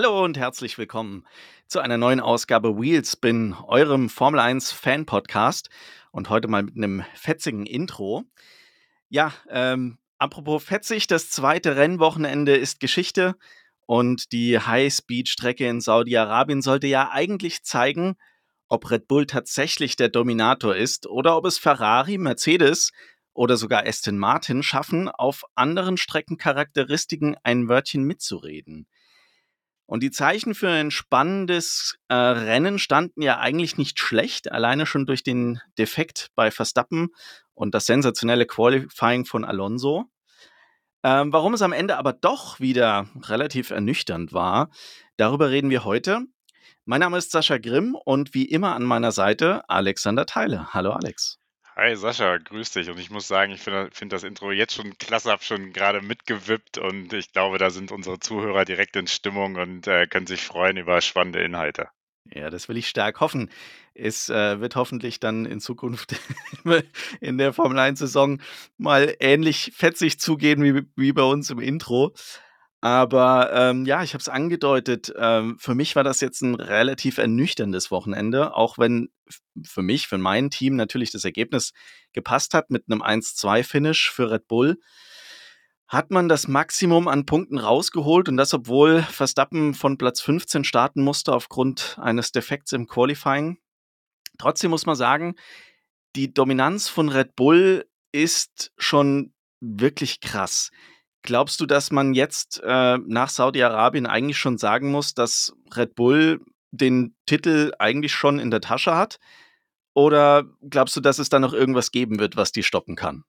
Hallo und herzlich willkommen zu einer neuen Ausgabe Wheelspin, eurem Formel 1 Fan Podcast und heute mal mit einem fetzigen Intro. Ja, ähm, apropos fetzig, das zweite Rennwochenende ist Geschichte und die High-Speed-Strecke in Saudi-Arabien sollte ja eigentlich zeigen, ob Red Bull tatsächlich der Dominator ist oder ob es Ferrari, Mercedes oder sogar Aston Martin schaffen, auf anderen Streckencharakteristiken ein Wörtchen mitzureden. Und die Zeichen für ein spannendes äh, Rennen standen ja eigentlich nicht schlecht, alleine schon durch den Defekt bei Verstappen und das sensationelle Qualifying von Alonso. Ähm, warum es am Ende aber doch wieder relativ ernüchternd war, darüber reden wir heute. Mein Name ist Sascha Grimm und wie immer an meiner Seite Alexander Theile. Hallo Alex. Hi Sascha, grüß dich. Und ich muss sagen, ich finde find das Intro jetzt schon klasse, habe schon gerade mitgewippt und ich glaube, da sind unsere Zuhörer direkt in Stimmung und äh, können sich freuen über spannende Inhalte. Ja, das will ich stark hoffen. Es äh, wird hoffentlich dann in Zukunft in der Formel 1-Saison mal ähnlich fetzig zugehen wie, wie bei uns im Intro. Aber ähm, ja, ich habe es angedeutet, ähm, für mich war das jetzt ein relativ ernüchterndes Wochenende, auch wenn für mich, für mein Team natürlich das Ergebnis gepasst hat mit einem 1-2-Finish für Red Bull. Hat man das Maximum an Punkten rausgeholt und das, obwohl Verstappen von Platz 15 starten musste aufgrund eines Defekts im Qualifying. Trotzdem muss man sagen, die Dominanz von Red Bull ist schon wirklich krass. Glaubst du, dass man jetzt äh, nach Saudi-Arabien eigentlich schon sagen muss, dass Red Bull den Titel eigentlich schon in der Tasche hat? Oder glaubst du, dass es da noch irgendwas geben wird, was die stoppen kann?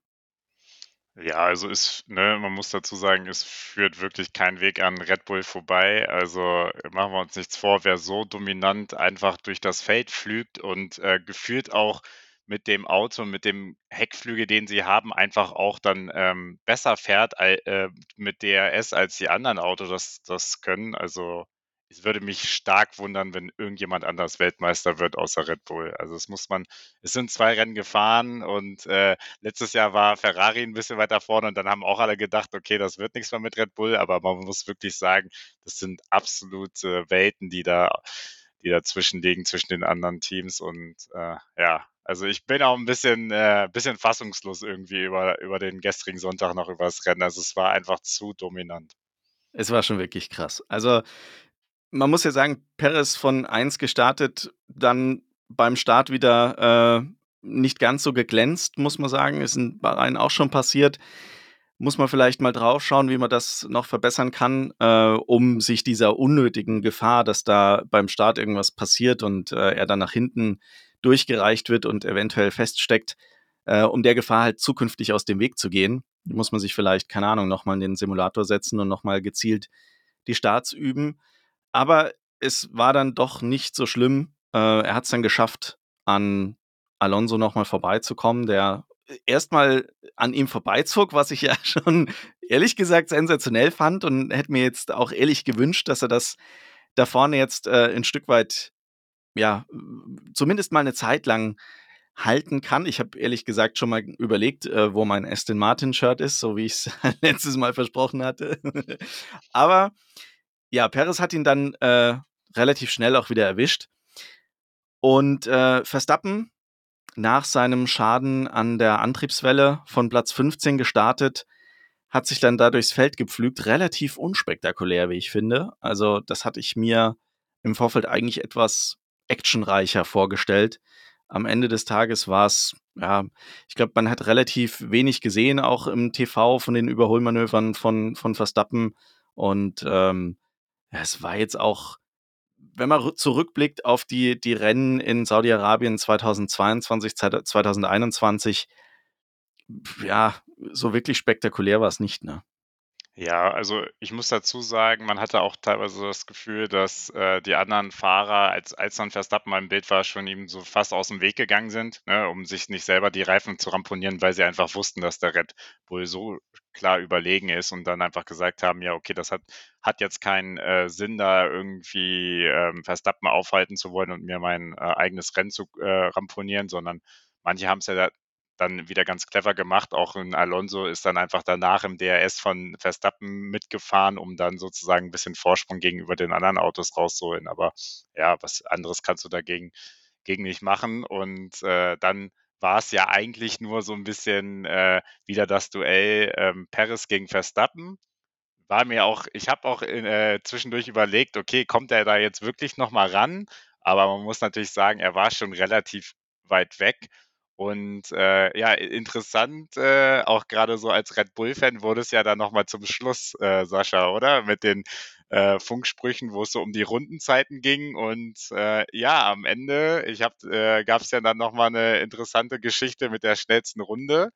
Ja, also ist, ne, man muss dazu sagen, es führt wirklich kein Weg an Red Bull vorbei. Also machen wir uns nichts vor, wer so dominant einfach durch das Feld flügt und äh, gefühlt auch mit dem Auto, mit dem Heckflügel, den sie haben, einfach auch dann ähm, besser fährt äh, mit DRS als die anderen Autos das, das können. Also es würde mich stark wundern, wenn irgendjemand anders Weltmeister wird außer Red Bull. Also es muss man, es sind zwei Rennen gefahren und äh, letztes Jahr war Ferrari ein bisschen weiter vorne und dann haben auch alle gedacht, okay, das wird nichts mehr mit Red Bull, aber man muss wirklich sagen, das sind absolute Welten, die da, die dazwischen liegen zwischen den anderen Teams und äh, ja, also ich bin auch ein bisschen, äh, bisschen fassungslos irgendwie über, über den gestrigen Sonntag noch über das Rennen. Also es war einfach zu dominant. Es war schon wirklich krass. Also man muss ja sagen, Perez von 1 gestartet, dann beim Start wieder äh, nicht ganz so geglänzt, muss man sagen. Ist in Bahrain auch schon passiert. Muss man vielleicht mal drauf schauen, wie man das noch verbessern kann, äh, um sich dieser unnötigen Gefahr, dass da beim Start irgendwas passiert und äh, er dann nach hinten durchgereicht wird und eventuell feststeckt, äh, um der Gefahr halt zukünftig aus dem Weg zu gehen. Muss man sich vielleicht, keine Ahnung, nochmal in den Simulator setzen und nochmal gezielt die Starts üben. Aber es war dann doch nicht so schlimm. Äh, er hat es dann geschafft, an Alonso nochmal vorbeizukommen, der erstmal an ihm vorbeizog, was ich ja schon ehrlich gesagt sensationell fand und hätte mir jetzt auch ehrlich gewünscht, dass er das da vorne jetzt äh, ein Stück weit ja, zumindest mal eine Zeit lang halten kann. Ich habe ehrlich gesagt schon mal überlegt, äh, wo mein Aston Martin Shirt ist, so wie ich es letztes Mal versprochen hatte. Aber ja, Perez hat ihn dann äh, relativ schnell auch wieder erwischt. Und äh, Verstappen nach seinem Schaden an der Antriebswelle von Platz 15 gestartet, hat sich dann da durchs Feld gepflügt. Relativ unspektakulär, wie ich finde. Also, das hatte ich mir im Vorfeld eigentlich etwas actionreicher vorgestellt. Am Ende des Tages war es, ja, ich glaube, man hat relativ wenig gesehen, auch im TV von den Überholmanövern von, von Verstappen. Und ähm, es war jetzt auch, wenn man zurückblickt auf die, die Rennen in Saudi-Arabien 2022, 2021, ja, so wirklich spektakulär war es nicht, ne? Ja, also ich muss dazu sagen, man hatte auch teilweise das Gefühl, dass äh, die anderen Fahrer, als, als dann Verstappen mal im Bild war, schon ihm so fast aus dem Weg gegangen sind, ne, um sich nicht selber die Reifen zu ramponieren, weil sie einfach wussten, dass der Red Bull so klar überlegen ist und dann einfach gesagt haben, ja, okay, das hat, hat jetzt keinen äh, Sinn, da irgendwie ähm, Verstappen aufhalten zu wollen und mir mein äh, eigenes Rennen zu äh, ramponieren, sondern manche haben es ja dann wieder ganz clever gemacht. Auch ein Alonso ist dann einfach danach im DRS von Verstappen mitgefahren, um dann sozusagen ein bisschen Vorsprung gegenüber den anderen Autos rauszuholen. Aber ja, was anderes kannst du dagegen gegen nicht machen. Und äh, dann war es ja eigentlich nur so ein bisschen äh, wieder das Duell ähm, Paris gegen Verstappen. War mir auch, ich habe auch äh, zwischendurch überlegt, okay, kommt er da jetzt wirklich nochmal ran? Aber man muss natürlich sagen, er war schon relativ weit weg. Und äh, ja, interessant, äh, auch gerade so als Red Bull-Fan wurde es ja dann nochmal zum Schluss, äh, Sascha, oder? Mit den äh, Funksprüchen, wo es so um die Rundenzeiten ging. Und äh, ja, am Ende, äh, gab es ja dann nochmal eine interessante Geschichte mit der schnellsten Runde.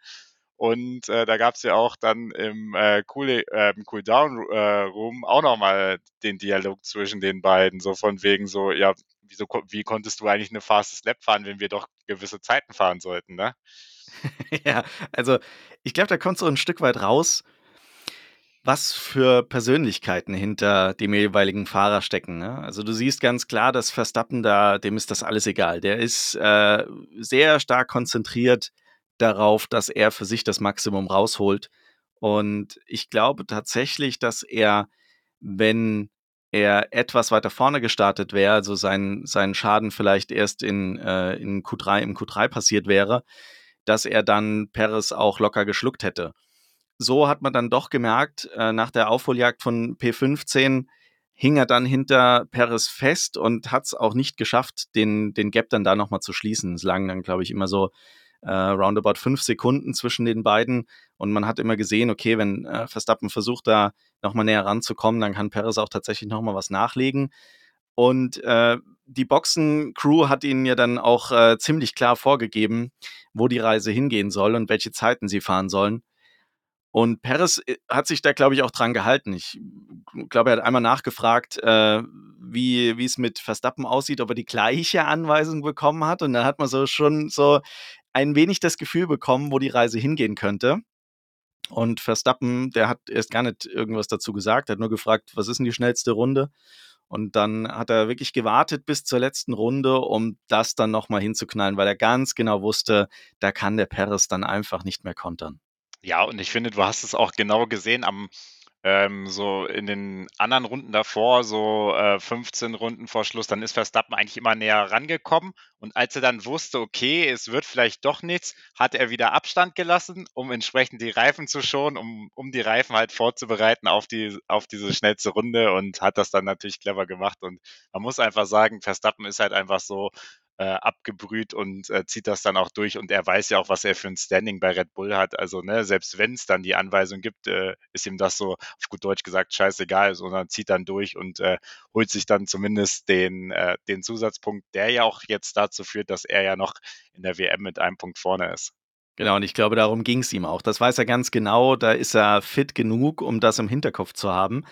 Und äh, da gab es ja auch dann im äh, cool, äh, Cooldown äh, Room auch nochmal den Dialog zwischen den beiden, so von wegen so, ja, wieso, wie konntest du eigentlich eine Fastest Lap fahren, wenn wir doch gewisse Zeiten fahren sollten, ne? ja, also ich glaube, da kommt so ein Stück weit raus, was für Persönlichkeiten hinter dem jeweiligen Fahrer stecken. Ne? Also du siehst ganz klar, dass Verstappen da, dem ist das alles egal. Der ist äh, sehr stark konzentriert darauf, dass er für sich das Maximum rausholt. Und ich glaube tatsächlich, dass er, wenn er etwas weiter vorne gestartet wäre, also sein, sein Schaden vielleicht erst in, äh, in Q3, im Q3 passiert wäre, dass er dann Perez auch locker geschluckt hätte so hat man dann doch gemerkt, äh, nach der Aufholjagd von P15 hing er dann hinter Perez fest und hat es auch nicht geschafft, den, den Gap dann da nochmal zu schließen. Es lagen dann, glaube ich, immer so äh, roundabout fünf Sekunden zwischen den beiden. Und man hat immer gesehen, okay, wenn äh, Verstappen versucht, da nochmal näher ranzukommen, dann kann Perez auch tatsächlich nochmal was nachlegen. Und äh, die Boxen-Crew hat ihnen ja dann auch äh, ziemlich klar vorgegeben, wo die Reise hingehen soll und welche Zeiten sie fahren sollen. Und Perez äh, hat sich da, glaube ich, auch dran gehalten. Ich glaube, er hat einmal nachgefragt, äh, wie, es mit Verstappen aussieht, ob er die gleiche Anweisung bekommen hat. Und da hat man so schon so ein wenig das Gefühl bekommen, wo die Reise hingehen könnte. Und Verstappen, der hat erst gar nicht irgendwas dazu gesagt, hat nur gefragt, was ist denn die schnellste Runde? Und dann hat er wirklich gewartet bis zur letzten Runde, um das dann nochmal hinzuknallen, weil er ganz genau wusste, da kann der Perez dann einfach nicht mehr kontern. Ja, und ich finde, du hast es auch genau gesehen am ähm, so in den anderen Runden davor, so äh, 15 Runden vor Schluss, dann ist Verstappen eigentlich immer näher rangekommen. Und als er dann wusste, okay, es wird vielleicht doch nichts, hat er wieder Abstand gelassen, um entsprechend die Reifen zu schonen, um, um die Reifen halt vorzubereiten auf, die, auf diese schnellste Runde und hat das dann natürlich clever gemacht. Und man muss einfach sagen, Verstappen ist halt einfach so, äh, abgebrüht und äh, zieht das dann auch durch. Und er weiß ja auch, was er für ein Standing bei Red Bull hat. Also, ne, selbst wenn es dann die Anweisung gibt, äh, ist ihm das so auf gut Deutsch gesagt scheißegal, sondern zieht dann durch und äh, holt sich dann zumindest den, äh, den Zusatzpunkt, der ja auch jetzt dazu führt, dass er ja noch in der WM mit einem Punkt vorne ist. Genau, und ich glaube, darum ging es ihm auch. Das weiß er ganz genau. Da ist er fit genug, um das im Hinterkopf zu haben.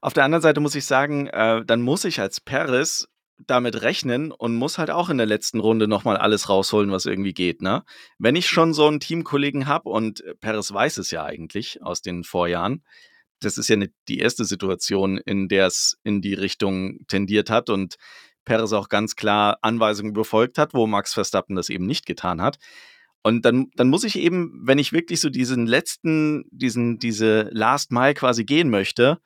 Auf der anderen Seite muss ich sagen, äh, dann muss ich als Paris damit rechnen und muss halt auch in der letzten Runde nochmal alles rausholen, was irgendwie geht. Ne? Wenn ich schon so einen Teamkollegen habe und Perez weiß es ja eigentlich aus den Vorjahren, das ist ja nicht die erste Situation, in der es in die Richtung tendiert hat und Perez auch ganz klar Anweisungen befolgt hat, wo Max Verstappen das eben nicht getan hat. Und dann, dann muss ich eben, wenn ich wirklich so diesen letzten, diesen, diese Last Mile quasi gehen möchte,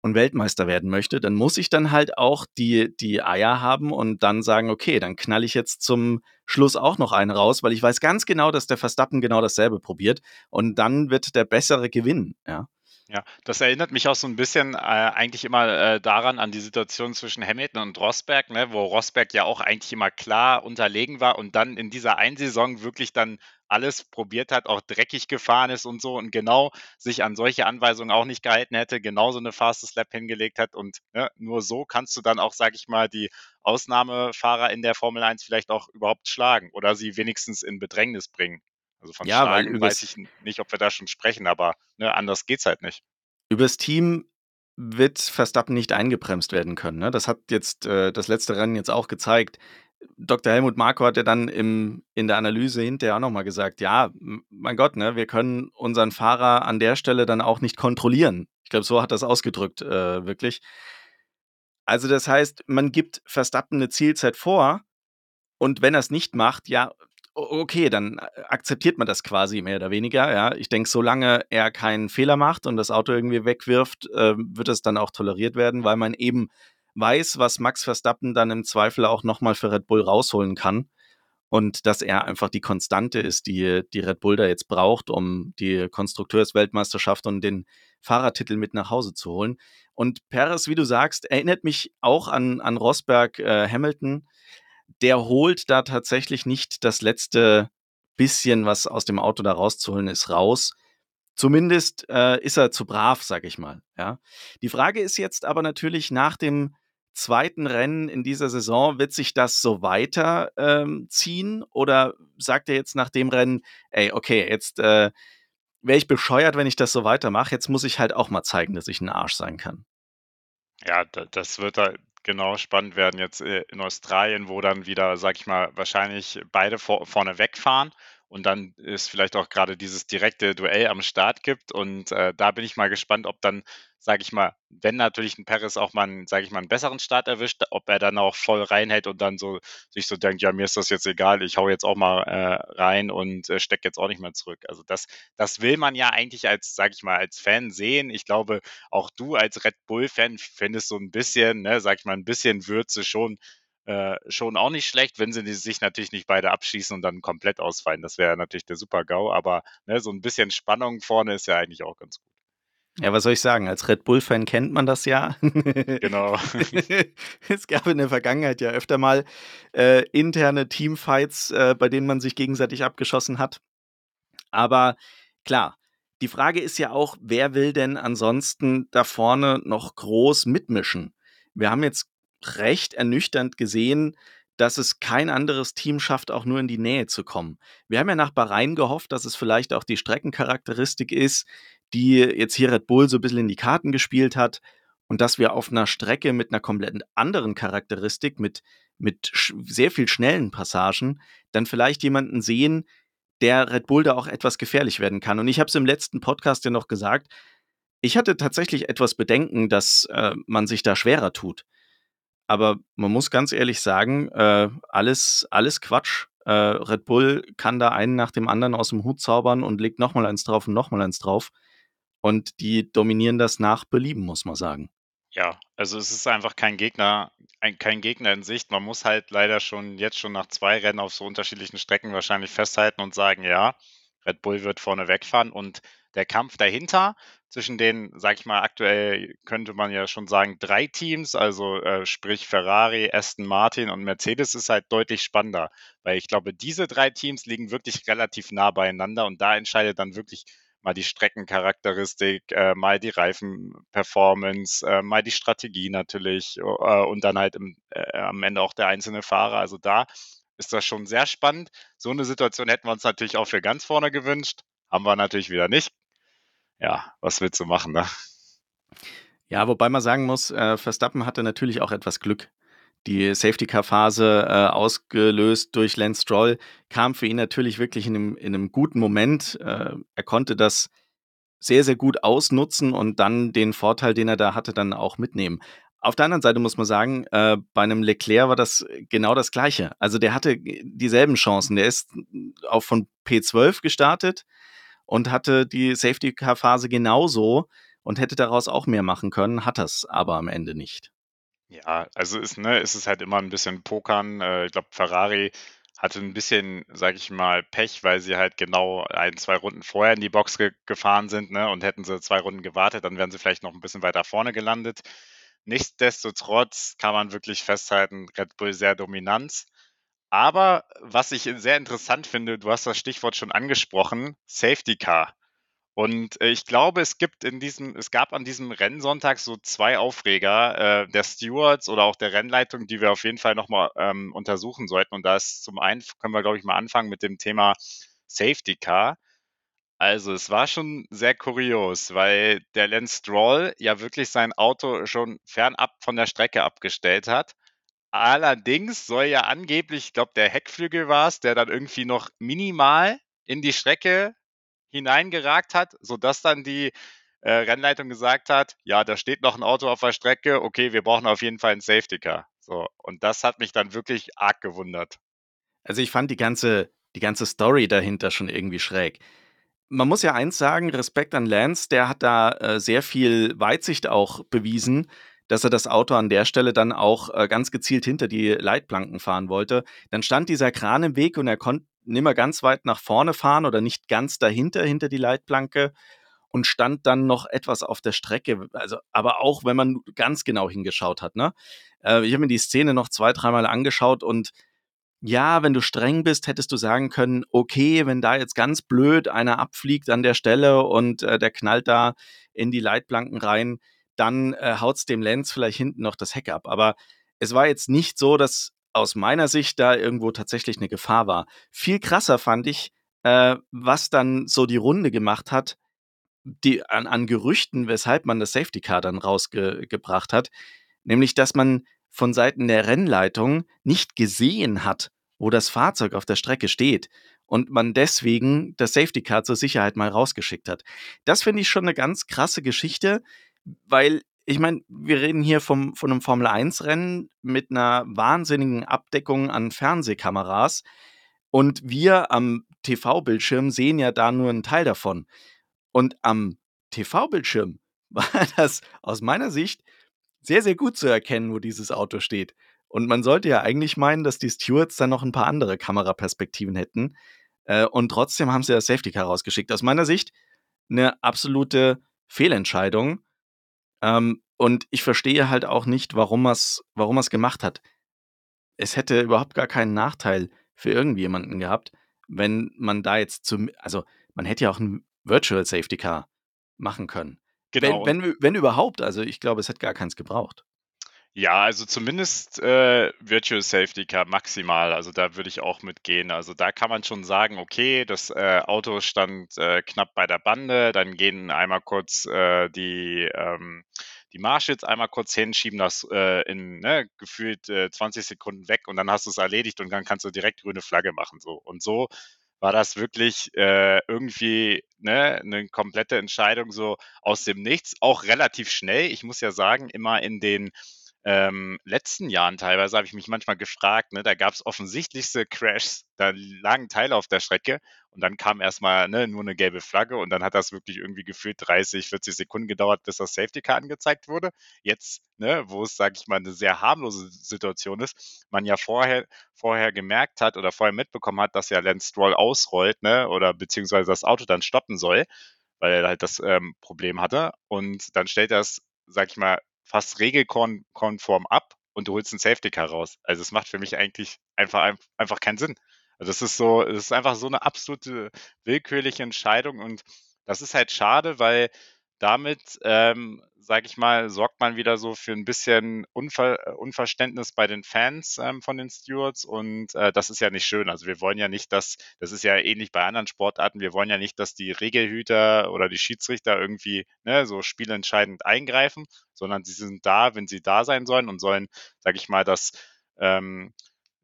und Weltmeister werden möchte, dann muss ich dann halt auch die, die Eier haben und dann sagen, okay, dann knall ich jetzt zum Schluss auch noch einen raus, weil ich weiß ganz genau, dass der Verstappen genau dasselbe probiert und dann wird der bessere gewinnen, ja. Ja, das erinnert mich auch so ein bisschen äh, eigentlich immer äh, daran an die Situation zwischen Hamilton und Rosberg, ne, wo Rosberg ja auch eigentlich immer klar unterlegen war und dann in dieser einen Saison wirklich dann alles probiert hat, auch dreckig gefahren ist und so und genau sich an solche Anweisungen auch nicht gehalten hätte, genauso eine Fastest Lap hingelegt hat und ne, nur so kannst du dann auch, sag ich mal, die Ausnahmefahrer in der Formel 1 vielleicht auch überhaupt schlagen oder sie wenigstens in Bedrängnis bringen. Also von ja, Schlagen weiß ich nicht, ob wir da schon sprechen, aber ne, anders geht's halt nicht. Übers Team wird Verstappen nicht eingebremst werden können. Ne? Das hat jetzt äh, das letzte Rennen jetzt auch gezeigt. Dr. Helmut Marko hat ja dann im, in der Analyse hinterher auch nochmal gesagt, ja, mein Gott, ne, wir können unseren Fahrer an der Stelle dann auch nicht kontrollieren. Ich glaube, so hat das ausgedrückt, äh, wirklich. Also das heißt, man gibt Verstappen eine Zielzeit vor und wenn er es nicht macht, ja, okay, dann äh, akzeptiert man das quasi mehr oder weniger. Ja, ich denke, solange er keinen Fehler macht und das Auto irgendwie wegwirft, äh, wird es dann auch toleriert werden, weil man eben weiß, was Max Verstappen dann im Zweifel auch nochmal für Red Bull rausholen kann. Und dass er einfach die Konstante ist, die, die Red Bull da jetzt braucht, um die Konstrukteursweltmeisterschaft und den Fahrertitel mit nach Hause zu holen. Und Perez, wie du sagst, erinnert mich auch an, an Rosberg äh, Hamilton der holt da tatsächlich nicht das letzte bisschen, was aus dem Auto da rauszuholen ist, raus. Zumindest äh, ist er zu brav, sag ich mal. Ja. Die Frage ist jetzt aber natürlich nach dem zweiten Rennen in dieser Saison, wird sich das so weiterziehen? Ähm, oder sagt er jetzt nach dem Rennen, ey, okay, jetzt äh, wäre ich bescheuert, wenn ich das so weitermache. Jetzt muss ich halt auch mal zeigen, dass ich ein Arsch sein kann. Ja, das wird er genau spannend werden jetzt äh, in Australien, wo dann wieder, sag ich mal, wahrscheinlich beide vor, vorne wegfahren und dann ist vielleicht auch gerade dieses direkte Duell am Start gibt. Und äh, da bin ich mal gespannt, ob dann, sage ich mal, wenn natürlich ein Paris auch mal, sage ich mal, einen besseren Start erwischt, ob er dann auch voll reinhält und dann so sich so denkt, ja, mir ist das jetzt egal, ich hau jetzt auch mal äh, rein und äh, stecke jetzt auch nicht mehr zurück. Also das, das will man ja eigentlich als, sage ich mal, als Fan sehen. Ich glaube, auch du als Red Bull-Fan findest so ein bisschen, ne, sag ich mal, ein bisschen Würze schon äh, schon auch nicht schlecht, wenn sie sich natürlich nicht beide abschießen und dann komplett ausfallen. Das wäre natürlich der Super-GAU, aber ne, so ein bisschen Spannung vorne ist ja eigentlich auch ganz gut. Ja, was soll ich sagen? Als Red Bull-Fan kennt man das ja. genau. es gab in der Vergangenheit ja öfter mal äh, interne Teamfights, äh, bei denen man sich gegenseitig abgeschossen hat. Aber klar, die Frage ist ja auch, wer will denn ansonsten da vorne noch groß mitmischen? Wir haben jetzt recht ernüchternd gesehen, dass es kein anderes Team schafft, auch nur in die Nähe zu kommen. Wir haben ja nach Bahrain gehofft, dass es vielleicht auch die Streckencharakteristik ist, die jetzt hier Red Bull so ein bisschen in die Karten gespielt hat und dass wir auf einer Strecke mit einer komplett anderen Charakteristik, mit, mit sehr viel schnellen Passagen, dann vielleicht jemanden sehen, der Red Bull da auch etwas gefährlich werden kann. Und ich habe es im letzten Podcast ja noch gesagt, ich hatte tatsächlich etwas Bedenken, dass äh, man sich da schwerer tut. Aber man muss ganz ehrlich sagen, äh, alles, alles Quatsch. Äh, Red Bull kann da einen nach dem anderen aus dem Hut zaubern und legt nochmal eins drauf und nochmal eins drauf. Und die dominieren das nach Belieben, muss man sagen. Ja, also es ist einfach kein Gegner, ein, kein Gegner in Sicht. Man muss halt leider schon jetzt schon nach zwei Rennen auf so unterschiedlichen Strecken wahrscheinlich festhalten und sagen, ja, Red Bull wird vorne wegfahren und der Kampf dahinter zwischen den, sag ich mal, aktuell könnte man ja schon sagen, drei Teams, also äh, sprich Ferrari, Aston Martin und Mercedes ist halt deutlich spannender, weil ich glaube, diese drei Teams liegen wirklich relativ nah beieinander und da entscheidet dann wirklich mal die Streckencharakteristik, äh, mal die Reifenperformance, äh, mal die Strategie natürlich äh, und dann halt im, äh, am Ende auch der einzelne Fahrer. Also da ist das schon sehr spannend. So eine Situation hätten wir uns natürlich auch für ganz vorne gewünscht. Haben wir natürlich wieder nicht ja, was willst du machen, ne? Ja, wobei man sagen muss, äh, Verstappen hatte natürlich auch etwas Glück. Die Safety-Car-Phase, äh, ausgelöst durch Lance Stroll, kam für ihn natürlich wirklich in einem, in einem guten Moment. Äh, er konnte das sehr, sehr gut ausnutzen und dann den Vorteil, den er da hatte, dann auch mitnehmen. Auf der anderen Seite muss man sagen, äh, bei einem Leclerc war das genau das Gleiche. Also der hatte dieselben Chancen. Der ist auch von P12 gestartet, und hatte die Safety-Car-Phase genauso und hätte daraus auch mehr machen können, hat das aber am Ende nicht. Ja, also ist, ne, ist es halt immer ein bisschen Pokern. Äh, ich glaube, Ferrari hatte ein bisschen, sage ich mal, Pech, weil sie halt genau ein, zwei Runden vorher in die Box ge gefahren sind, ne? Und hätten sie zwei Runden gewartet, dann wären sie vielleicht noch ein bisschen weiter vorne gelandet. Nichtsdestotrotz kann man wirklich festhalten, Red Bull sehr dominant. Aber was ich sehr interessant finde, du hast das Stichwort schon angesprochen, Safety Car. Und äh, ich glaube, es gibt in diesem, es gab an diesem Rennsonntag so zwei Aufreger äh, der Stewards oder auch der Rennleitung, die wir auf jeden Fall nochmal ähm, untersuchen sollten. Und da ist zum einen, können wir, glaube ich, mal anfangen mit dem Thema Safety Car. Also es war schon sehr kurios, weil der Lance Stroll ja wirklich sein Auto schon fernab von der Strecke abgestellt hat Allerdings soll ja angeblich, ich glaube, der Heckflügel war es, der dann irgendwie noch minimal in die Strecke hineingeragt hat, sodass dann die äh, Rennleitung gesagt hat, ja, da steht noch ein Auto auf der Strecke, okay, wir brauchen auf jeden Fall einen Safety Car. So, und das hat mich dann wirklich arg gewundert. Also ich fand die ganze die ganze Story dahinter schon irgendwie schräg. Man muss ja eins sagen, Respekt an Lance, der hat da äh, sehr viel Weitsicht auch bewiesen, dass er das Auto an der Stelle dann auch äh, ganz gezielt hinter die Leitplanken fahren wollte. Dann stand dieser Kran im Weg und er konnte nimmer ganz weit nach vorne fahren oder nicht ganz dahinter, hinter die Leitplanke und stand dann noch etwas auf der Strecke. Also, aber auch wenn man ganz genau hingeschaut hat, ne? Äh, ich habe mir die Szene noch zwei, dreimal angeschaut und ja, wenn du streng bist, hättest du sagen können, okay, wenn da jetzt ganz blöd einer abfliegt an der Stelle und äh, der knallt da in die Leitplanken rein, dann äh, haut's dem Lenz vielleicht hinten noch das Heck ab. Aber es war jetzt nicht so, dass aus meiner Sicht da irgendwo tatsächlich eine Gefahr war. Viel krasser fand ich, äh, was dann so die Runde gemacht hat, die, an, an Gerüchten, weshalb man das Safety Car dann rausgebracht hat, nämlich dass man von Seiten der Rennleitung nicht gesehen hat, wo das Fahrzeug auf der Strecke steht und man deswegen das Safety Car zur Sicherheit mal rausgeschickt hat. Das finde ich schon eine ganz krasse Geschichte, weil ich meine, wir reden hier vom, von einem Formel-1-Rennen mit einer wahnsinnigen Abdeckung an Fernsehkameras und wir am TV-Bildschirm sehen ja da nur einen Teil davon. Und am TV-Bildschirm war das aus meiner Sicht sehr, sehr gut zu erkennen, wo dieses Auto steht. Und man sollte ja eigentlich meinen, dass die Stewards dann noch ein paar andere Kameraperspektiven hätten. Äh, und trotzdem haben sie das Safety Car rausgeschickt. Aus meiner Sicht eine absolute Fehlentscheidung. Ähm, und ich verstehe halt auch nicht, warum er es warum gemacht hat. Es hätte überhaupt gar keinen Nachteil für irgendjemanden gehabt, wenn man da jetzt zum, also man hätte ja auch ein Virtual Safety Car machen können. Genau. Wenn, wenn, wenn überhaupt, also ich glaube, es hätte gar keins gebraucht. Ja, also zumindest äh, Virtual Safety Car maximal. Also da würde ich auch mitgehen. Also da kann man schon sagen, okay, das äh, Auto stand äh, knapp bei der Bande, dann gehen einmal kurz äh, die, ähm, die Marshals einmal kurz hin, schieben das äh, in ne, gefühlt 20 äh, Sekunden weg und dann hast du es erledigt und dann kannst du direkt grüne Flagge machen. So. Und so war das wirklich äh, irgendwie ne, eine komplette Entscheidung so aus dem Nichts, auch relativ schnell. Ich muss ja sagen, immer in den ähm, letzten Jahren teilweise habe ich mich manchmal gefragt, ne, da gab es offensichtlichste Crashs, da lagen Teile auf der Strecke und dann kam erstmal ne, nur eine gelbe Flagge und dann hat das wirklich irgendwie gefühlt 30, 40 Sekunden gedauert, bis das Safety Car angezeigt wurde. Jetzt, ne, wo es, sage ich mal, eine sehr harmlose Situation ist, man ja vorher, vorher gemerkt hat oder vorher mitbekommen hat, dass ja Lance Stroll ausrollt, ne, oder beziehungsweise das Auto dann stoppen soll, weil er halt das ähm, Problem hatte. Und dann stellt das, sag ich mal, fast regelkonform ab und du holst ein Safety Car raus. Also es macht für mich eigentlich einfach, einfach keinen Sinn. Also das ist so, es ist einfach so eine absolute willkürliche Entscheidung und das ist halt schade, weil damit, ähm, sage ich mal, sorgt man wieder so für ein bisschen Unver äh, Unverständnis bei den Fans ähm, von den Stewards und äh, das ist ja nicht schön. Also wir wollen ja nicht, dass, das ist ja ähnlich bei anderen Sportarten, wir wollen ja nicht, dass die Regelhüter oder die Schiedsrichter irgendwie ne, so spielentscheidend eingreifen, sondern sie sind da, wenn sie da sein sollen und sollen, sage ich mal, das ähm,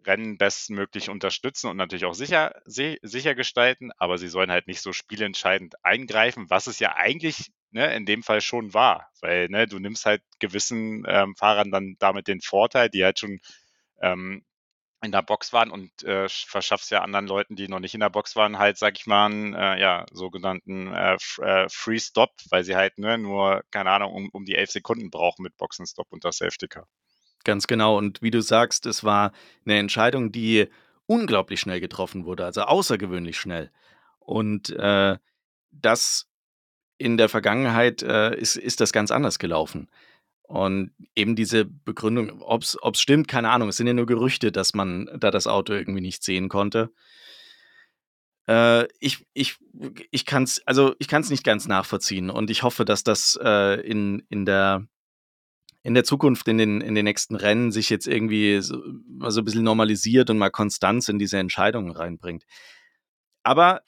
Rennen bestmöglich unterstützen und natürlich auch sicher, sicher gestalten, aber sie sollen halt nicht so spielentscheidend eingreifen, was es ja eigentlich ne, in dem Fall schon war, weil ne, du nimmst halt gewissen ähm, Fahrern dann damit den Vorteil, die halt schon ähm, in der Box waren und äh, verschaffst ja anderen Leuten, die noch nicht in der Box waren, halt, sag ich mal, einen äh, ja, sogenannten äh, äh, Free Stop, weil sie halt ne, nur, keine Ahnung, um, um die elf Sekunden brauchen mit Boxenstopp und das Safety Car. Ganz genau. Und wie du sagst, es war eine Entscheidung, die unglaublich schnell getroffen wurde, also außergewöhnlich schnell. Und äh, das in der Vergangenheit äh, ist, ist das ganz anders gelaufen. Und eben diese Begründung, ob es stimmt, keine Ahnung. Es sind ja nur Gerüchte, dass man da das Auto irgendwie nicht sehen konnte. Äh, ich ich, ich kann es also nicht ganz nachvollziehen und ich hoffe, dass das äh, in, in der in der Zukunft, in den, in den nächsten Rennen sich jetzt irgendwie so, so ein bisschen normalisiert und mal Konstanz in diese Entscheidungen reinbringt. Aber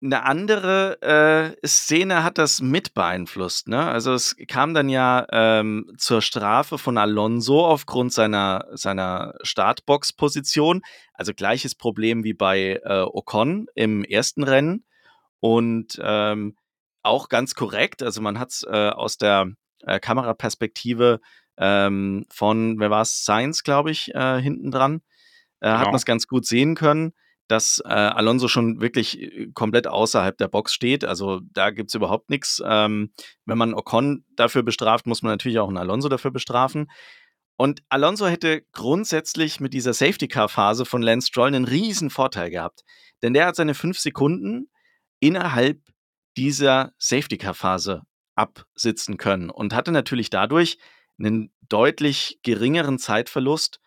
eine andere äh, Szene hat das mit beeinflusst. Ne? Also es kam dann ja ähm, zur Strafe von Alonso aufgrund seiner, seiner Startbox-Position. Also gleiches Problem wie bei äh, Ocon im ersten Rennen. Und ähm, auch ganz korrekt. Also man hat es äh, aus der äh, Kameraperspektive ähm, von, wer war es, Science, glaube ich, äh, hinten dran. Äh, genau. Hat man es ganz gut sehen können. dass äh, Alonso schon wirklich äh, komplett außerhalb der Box steht. Also da gibt es überhaupt nichts. Ähm, wenn man Ocon dafür bestraft, muss man natürlich auch einen Alonso dafür bestrafen. Und Alonso hätte grundsätzlich mit dieser Safety-Car-Phase von Lance Stroll einen riesen Vorteil gehabt. Denn der hat seine fünf Sekunden innerhalb dieser Safety-Car-Phase absitzen können und hatte natürlich dadurch einen deutlich geringeren Zeitverlust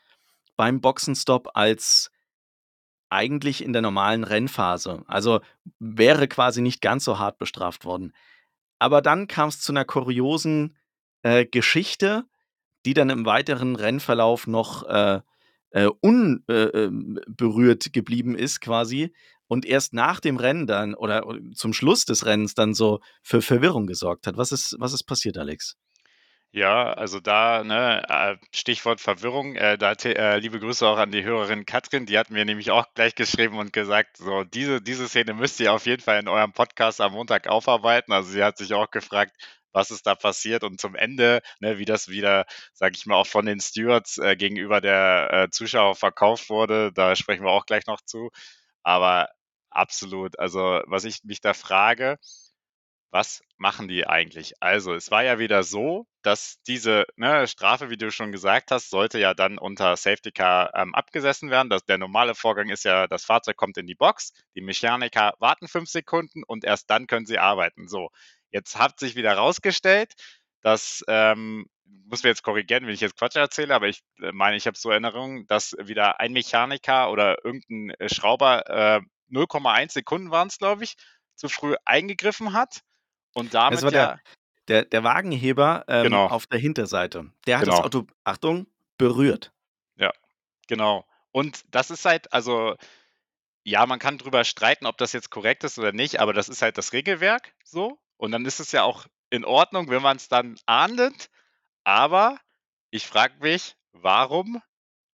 beim Boxenstopp als eigentlich in der normalen Rennphase. Also wäre quasi nicht ganz so hart bestraft worden. Aber dann kam es zu einer kuriosen äh, Geschichte, die dann im weiteren Rennverlauf noch äh, äh, unberührt äh, geblieben ist quasi und erst nach dem Rennen dann oder zum Schluss des Rennens dann so für Verwirrung gesorgt hat. Was ist, was ist passiert, Alex? Ja, also da, ne, äh, Stichwort Verwirrung, äh, da äh, liebe Grüße auch an die Hörerin Katrin, die hat mir nämlich auch gleich geschrieben und gesagt, so, diese, diese Szene müsst ihr auf jeden Fall in eurem Podcast am Montag aufarbeiten. Also sie hat sich auch gefragt, was ist da passiert und zum Ende, ne, wie das wieder, sage ich mal, auch von den Stewards äh, gegenüber der äh, Zuschauer verkauft wurde, da sprechen wir auch gleich noch zu. Aber absolut, also was ich mich da frage, was machen die eigentlich? Also, es war ja wieder so, dass diese ne, Strafe, wie du schon gesagt hast, sollte ja dann unter Safety Car ähm, abgesessen werden. Das, der normale Vorgang ist ja, das Fahrzeug kommt in die Box, die Mechaniker warten fünf Sekunden und erst dann können sie arbeiten. So, jetzt hat sich wieder rausgestellt, dass, ähm, muss mir jetzt korrigieren, wenn ich jetzt Quatsch erzähle, aber ich äh, meine, ich habe so Erinnerungen, dass wieder ein Mechaniker oder irgendein äh, Schrauber äh, 0,1 Sekunden waren es, glaube ich, zu früh eingegriffen hat und damit das war ja. Der, der, der Wagenheber ähm, genau. auf der Hinterseite. Der hat genau. das Auto, Achtung, berührt. Ja, genau. Und das ist halt, also, ja, man kann drüber streiten, ob das jetzt korrekt ist oder nicht, aber das ist halt das Regelwerk so. Und dann ist es ja auch in Ordnung, wenn man es dann ahndet. Aber ich frage mich, warum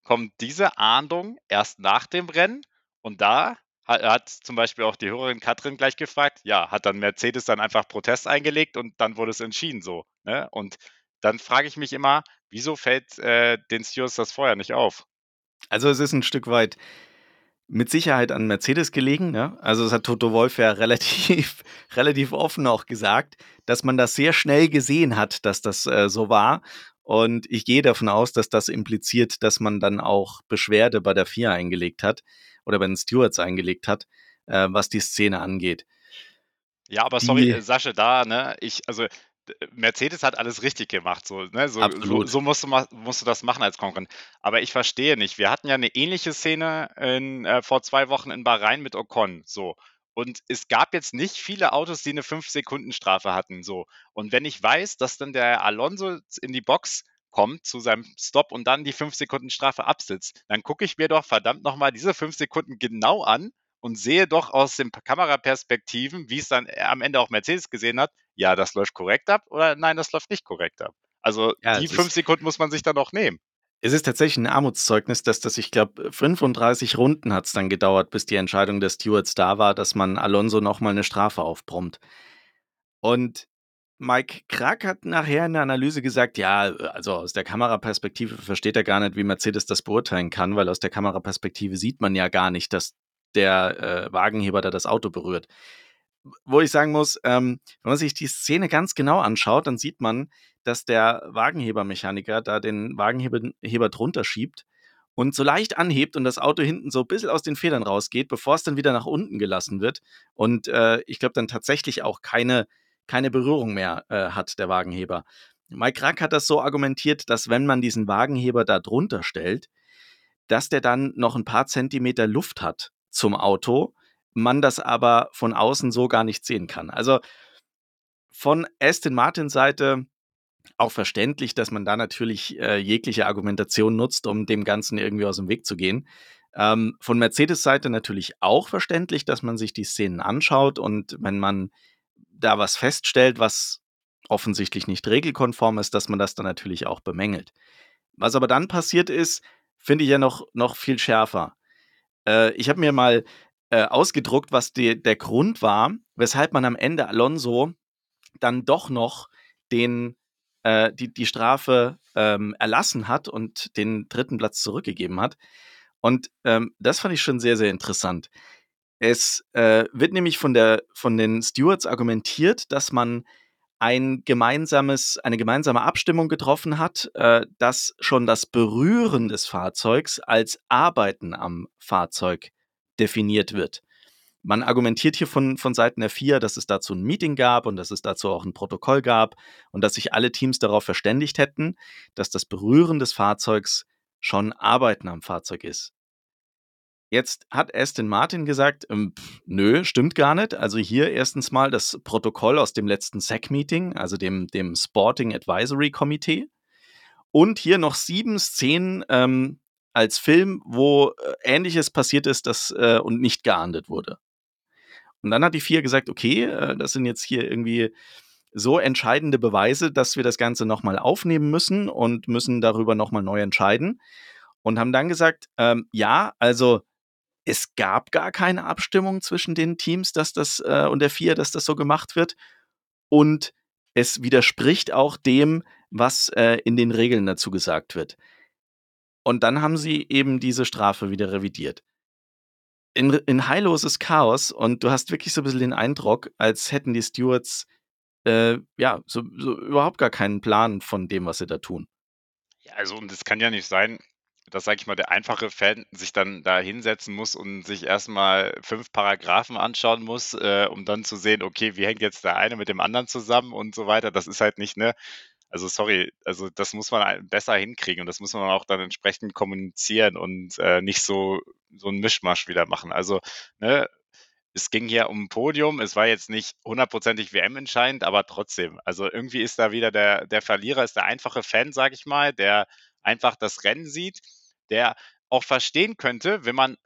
kommt diese Ahndung erst nach dem Rennen? Und da hat, hat zum Beispiel auch die Hörerin Katrin gleich gefragt, ja, hat dann Mercedes dann einfach Protest eingelegt und dann wurde es entschieden so. Ne? Und dann frage ich mich immer, wieso fällt äh, den Stewards das vorher nicht auf? Also es ist ein Stück weit mit Sicherheit an Mercedes gelegen. Ne? Also das hat Toto Wolf ja relativ, relativ offen auch gesagt, dass man das sehr schnell gesehen hat, dass das äh, so war. Und ich gehe davon aus, dass das impliziert, dass man dann auch Beschwerde bei der FIA eingelegt hat oder bei den Stewards eingelegt hat, äh, was die Szene angeht. Ja, aber sorry, die, Sascha, da, ne, ich, also Mercedes hat alles richtig gemacht, so, ne? so, so, so, musst, du, musst du das machen als Konkurrent. Aber ich verstehe nicht. Wir hatten ja eine ähnliche Szene in, äh, vor zwei Wochen in Bahrain mit Ocon, so. Und es gab jetzt nicht viele Autos, die eine 5-Sekunden-Strafe hatten, so. Und wenn ich weiß, dass dann der Alonso in die Box kommt zu seinem Stop und dann die 5-Sekunden-Strafe absitzt, dann gucke ich mir doch verdammt nochmal diese 5 Sekunden genau an und sehe doch aus den Kameraperspektiven, wie es dann am Ende auch Mercedes gesehen hat, ja, das läuft korrekt ab oder nein, das läuft nicht korrekt ab. Also ja, die fünf Sekunden muss man sich dann auch nehmen. Es ist tatsächlich ein Armutszeugnis, dass das, ich glaube, 35 Runden hat es dann gedauert, bis die Entscheidung des Stewards da war, dass man Alonso nochmal eine Strafe aufbrummt. Und Mike Krack hat nachher in der Analyse gesagt, ja, also aus der Kameraperspektive versteht er gar nicht, wie Mercedes das beurteilen kann, weil aus der Kameraperspektive sieht man ja gar nicht, dass der äh, Wagenheber da das Auto berührt. Wo ich sagen muss, ähm, wenn man sich die Szene ganz genau anschaut, dann sieht man, dass der Wagenhebermechaniker da den Wagenheber drunter schiebt und so leicht anhebt und das Auto hinten so ein bisschen aus den Federn rausgeht, bevor es dann wieder nach unten gelassen wird. Und äh, ich glaube, dann tatsächlich auch keine, keine Berührung mehr äh, hat, der Wagenheber. Mike Rack hat das so argumentiert, dass wenn man diesen Wagenheber da drunter stellt, dass der dann noch ein paar Zentimeter Luft hat zum Auto, man das aber von außen so gar nicht sehen kann. Also von Aston Martins Seite auch verständlich, dass man da natürlich äh, jegliche Argumentation nutzt, um dem Ganzen irgendwie aus dem Weg zu gehen. Ähm, von Mercedes Seite natürlich auch verständlich, dass man sich die Szenen anschaut und wenn man da was feststellt, was offensichtlich nicht regelkonform ist, dass man das dann natürlich auch bemängelt. Was aber dann passiert ist, finde ich ja noch, noch viel schärfer. Äh, ich habe mir mal äh, ausgedruckt, was die, der Grund war, weshalb man am Ende Alonso dann doch noch den, äh, die, die Strafe ähm, erlassen hat und den dritten Platz zurückgegeben hat. Und ähm, das fand ich schon sehr, sehr interessant. Es äh, wird nämlich von, der, von den Stewards argumentiert, dass man ein gemeinsames, eine gemeinsame Abstimmung getroffen hat, äh, dass schon das Berühren des Fahrzeugs als Arbeiten am Fahrzeug definiert wird. Man argumentiert hier von, von Seiten der FIA, dass es dazu ein Meeting gab und dass es dazu auch ein Protokoll gab und dass sich alle Teams darauf verständigt hätten, dass das Berühren des Fahrzeugs schon Arbeiten am Fahrzeug ist. Jetzt hat Aston Martin gesagt, ähm, pff, nö, stimmt gar nicht. Also hier erstens mal das Protokoll aus dem letzten SEC-Meeting, also dem, dem Sporting Advisory Committee. Und hier noch sieben Szenen ähm, als Film, wo äh, Ähnliches passiert ist das, äh, und nicht geahndet wurde. Und dann hat die vier gesagt, okay, äh, das sind jetzt hier irgendwie so entscheidende Beweise, dass wir das Ganze nochmal aufnehmen müssen und müssen darüber nochmal neu entscheiden. Und haben dann gesagt, ähm, ja, also es gab gar keine Abstimmung zwischen den Teams, dass das äh, und der vier, dass das so gemacht wird. Und es widerspricht auch dem, was äh, in den Regeln dazu gesagt wird. Und dann haben sie eben diese Strafe wieder revidiert. In, in heilloses Chaos und du hast wirklich so ein bisschen den Eindruck, als hätten die Stewards äh, ja so, so überhaupt gar keinen Plan von dem, was sie da tun. Ja, also und es kann ja nicht sein, dass, sage ich mal, der einfache Fan sich dann da hinsetzen muss und sich erstmal fünf Paragraphen anschauen muss, äh, um dann zu sehen, okay, wie hängt jetzt der eine mit dem anderen zusammen und so weiter. Das ist halt nicht, ne? Also sorry, also das muss man besser hinkriegen und das muss man auch dann entsprechend kommunizieren und äh, nicht so so ein Mischmasch wieder machen. Also, ne, es ging hier um ein Podium. Es war jetzt nicht hundertprozentig WM-entscheidend, aber trotzdem. Also irgendwie ist da wieder der, der Verlierer, ist der einfache Fan, sage ich mal, der einfach das Rennen sieht, der auch verstehen könnte, wenn man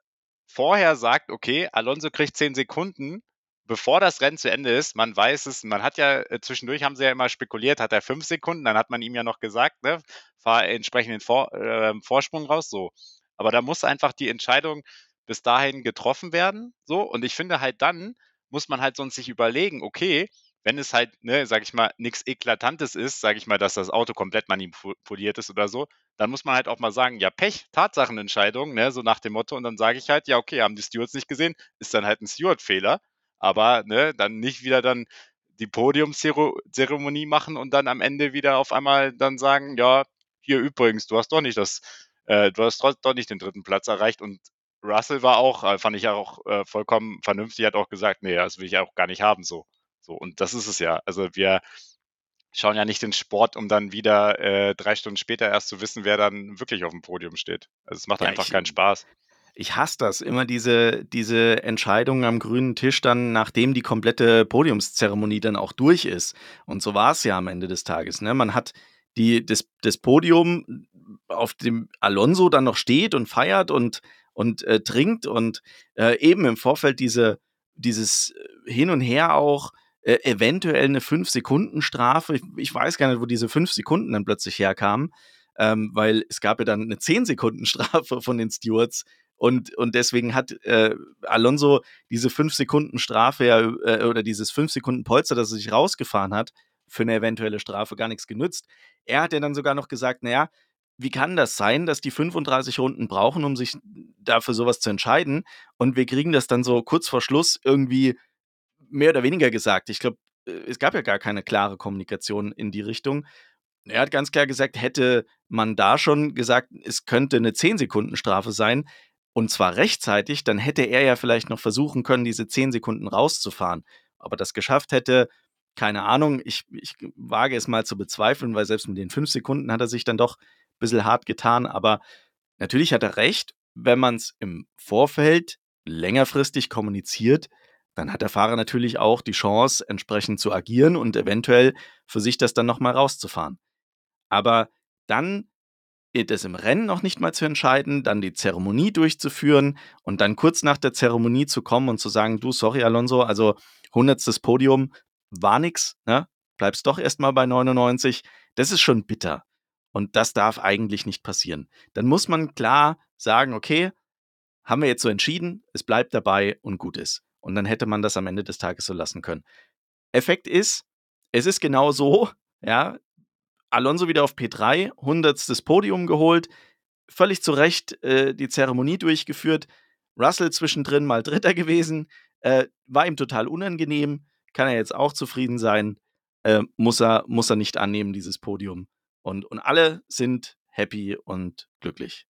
vorher sagt, okay, Alonso kriegt zehn Sekunden, bevor das Rennen zu Ende ist, man weiß es, man hat ja äh, zwischendurch haben sie ja immer spekuliert, hat er fünf Sekunden, dann hat man ihm ja noch gesagt, ne, fahr entsprechenden Vor, äh, Vorsprung raus, so. Aber da muss einfach die Entscheidung bis dahin getroffen werden, so. Und ich finde halt dann muss man halt sonst sich überlegen, okay, wenn es halt, ne, sag ich mal, nichts Eklatantes ist, sag ich mal, dass das Auto komplett manipuliert ist oder so, dann muss man halt auch mal sagen, ja, Pech, Tatsachenentscheidung, ne, so nach dem Motto. Und dann sage ich halt, ja, okay, haben die Stewards nicht gesehen, ist dann halt ein Steward-Fehler. Aber, ne, dann nicht wieder dann die Podiumzeremonie machen und dann am Ende wieder auf einmal dann sagen, ja, hier übrigens, du hast doch nicht das, äh, du hast doch nicht den dritten Platz erreicht und Russell war auch, äh, fand ich auch äh, vollkommen vernünftig, hat auch gesagt, nee, das will ich auch gar nicht haben, so. So, und das ist es ja. Also wir schauen ja nicht den Sport, um dann wieder äh, drei Stunden später erst zu wissen, wer dann wirklich auf dem Podium steht. Also es macht ja, einfach ich, keinen Spaß. Ich hasse das, immer diese, diese Entscheidungen am grünen Tisch dann, nachdem die komplette Podiumszeremonie dann auch durch ist. Und so war es ja am Ende des Tages. Ne? Man hat die, das, das Podium, auf dem Alonso dann noch steht und feiert und, und äh, trinkt und äh, eben im Vorfeld diese, dieses Hin und Her auch, äh, eventuell eine 5-Sekunden-Strafe. Ich, ich, weiß gar nicht, wo diese 5 Sekunden dann plötzlich herkamen, ähm, weil es gab ja dann eine 10-Sekunden-Strafe von den Stewards. Und, und deswegen hat äh, Alonso diese 5-Sekunden-Strafe ja, äh, oder dieses 5-Sekunden-Polster, das er sich rausgefahren hat, für eine eventuelle Strafe gar nichts genützt. Er hat ja dann sogar noch gesagt, naja, wie kann das sein, dass die 35 Runden brauchen, um sich dafür sowas zu entscheiden? Und wir kriegen das dann so kurz vor Schluss irgendwie mehr oder weniger gesagt. Ich glaube, äh, es gab ja gar keine klare Kommunikation in die Richtung. Er hat ganz klar gesagt, hätte man da schon gesagt, es könnte eine 10-Sekunden-Strafe sein, und zwar rechtzeitig, dann hätte er ja vielleicht noch versuchen können, diese 10 Sekunden rauszufahren. Aber das geschafft hätte, keine Ahnung, ich, ich wage es mal zu bezweifeln, weil selbst mit den 5 Sekunden hat er sich dann doch ein bisschen hart getan. Aber natürlich hat er recht, wenn man es im Vorfeld längerfristig kommuniziert, dann hat der Fahrer natürlich auch die Chance, entsprechend zu agieren und eventuell für sich das dann nochmal rauszufahren. Aber dann das im Rennen noch nicht mal zu entscheiden, dann die Zeremonie durchzuführen und dann kurz nach der Zeremonie zu kommen und zu sagen, du, sorry Alonso, also hundertstes Podium war nix, ne? bleibst doch erstmal bei 99, das ist schon bitter. Und das darf eigentlich nicht passieren. Dann muss man klar sagen, okay, haben wir jetzt so entschieden, es bleibt dabei und gut ist. Und dann hätte man das am Ende des Tages so lassen können. Effekt ist, es ist genau so, ja, Alonso wieder auf P3, hundertstes Podium geholt. völlig zu Recht äh, die Zeremonie durchgeführt. Russell zwischendrin mal Dritter gewesen, äh, war ihm total unangenehm, kann er jetzt auch zufrieden sein, äh, muss, er, muss er nicht annehmen, dieses Podium. Und, und alle sind happy und glücklich.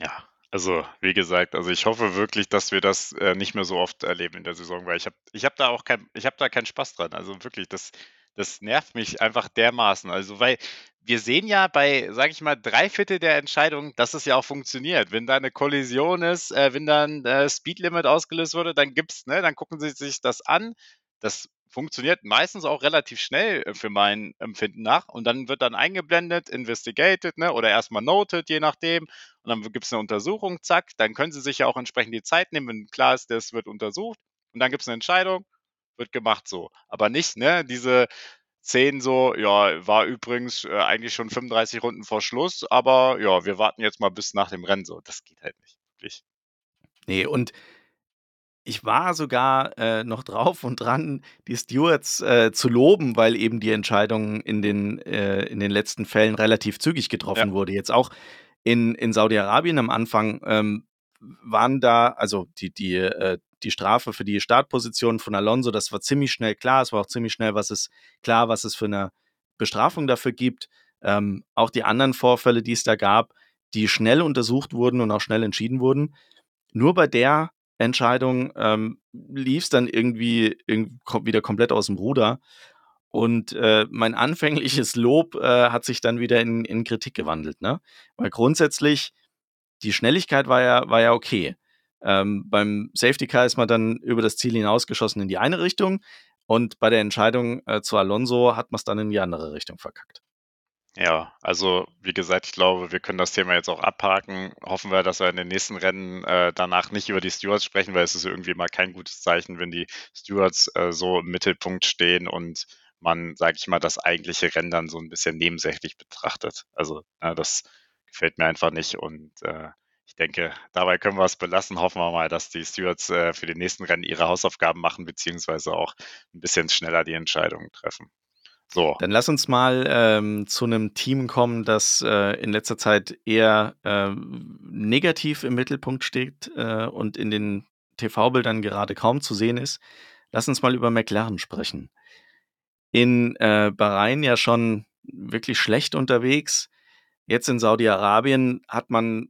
Ja, also wie gesagt, also ich hoffe wirklich, dass wir das äh, nicht mehr so oft erleben in der Saison, weil ich habe ich hab da auch kein, ich habe da keinen Spaß dran. Also wirklich, das, das nervt mich einfach dermaßen. Also, weil wir sehen ja bei, sage ich mal, drei Viertel der Entscheidungen, dass es ja auch funktioniert. Wenn da eine Kollision ist, äh, wenn da ein äh, Speedlimit ausgelöst wurde, dann gibt's, ne, dann gucken sie sich das an. Das funktioniert meistens auch relativ schnell äh, für mein Empfinden nach. Und dann wird dann eingeblendet, investigated, ne, oder erstmal noted, je nachdem. Und dann gibt es eine Untersuchung, zack. Dann können sie sich ja auch entsprechend die Zeit nehmen, wenn klar ist, das wird untersucht. Und dann gibt es eine Entscheidung wird gemacht so. Aber nicht, ne, diese Szenen so, ja, war übrigens äh, eigentlich schon 35 Runden vor Schluss, aber ja, wir warten jetzt mal bis nach dem Rennen so. Das geht halt nicht, wirklich. Nee, und ich war sogar äh, noch drauf und dran, die Stewards äh, zu loben, weil eben die Entscheidung in den, äh, in den letzten Fällen relativ zügig getroffen ja. wurde. Jetzt auch in, in Saudi-Arabien am Anfang ähm, waren da, also die, die äh, die Strafe für die Startposition von Alonso, das war ziemlich schnell klar. Es war auch ziemlich schnell, was es klar, was es für eine Bestrafung dafür gibt. Ähm, auch die anderen Vorfälle, die es da gab, die schnell untersucht wurden und auch schnell entschieden wurden. Nur bei der Entscheidung ähm, lief es dann irgendwie, irgendwie wieder komplett aus dem Ruder. Und äh, mein anfängliches Lob äh, hat sich dann wieder in, in Kritik gewandelt. Ne? Weil grundsätzlich, die Schnelligkeit war ja, war ja okay. Ähm, beim Safety Car ist man dann über das Ziel hinausgeschossen in die eine Richtung und bei der Entscheidung äh, zu Alonso hat man es dann in die andere Richtung verkackt. Ja, also wie gesagt, ich glaube, wir können das Thema jetzt auch abhaken. Hoffen wir, dass wir in den nächsten Rennen äh, danach nicht über die Stewards sprechen, weil es ist irgendwie mal kein gutes Zeichen, wenn die Stewards äh, so im Mittelpunkt stehen und man, sage ich mal, das eigentliche Rennen dann so ein bisschen nebensächlich betrachtet. Also das gefällt mir einfach nicht und äh, ich denke, dabei können wir es belassen. Hoffen wir mal, dass die Stewards äh, für die nächsten Rennen ihre Hausaufgaben machen, beziehungsweise auch ein bisschen schneller die Entscheidungen treffen. So. Dann lass uns mal ähm, zu einem Team kommen, das äh, in letzter Zeit eher äh, negativ im Mittelpunkt steht äh, und in den TV-Bildern gerade kaum zu sehen ist. Lass uns mal über McLaren sprechen. In äh, Bahrain ja schon wirklich schlecht unterwegs. Jetzt in Saudi-Arabien hat man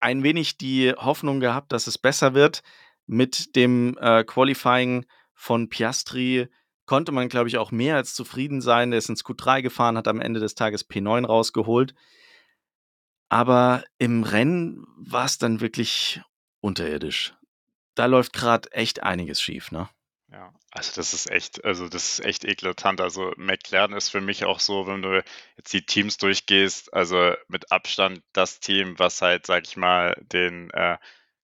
ein wenig die Hoffnung gehabt, dass es besser wird. Mit dem äh, Qualifying von Piastri konnte man, glaube ich, auch mehr als zufrieden sein. Der ist ins Q3 gefahren, hat am Ende des Tages P9 rausgeholt. Aber im Rennen war es dann wirklich unterirdisch. Da läuft gerade echt einiges schief, ne? Ja, also das ist echt, also das ist echt eklatant. Also McLaren ist für mich auch so, wenn du jetzt die Teams durchgehst, also mit Abstand das Team, was halt, sag ich mal, den äh,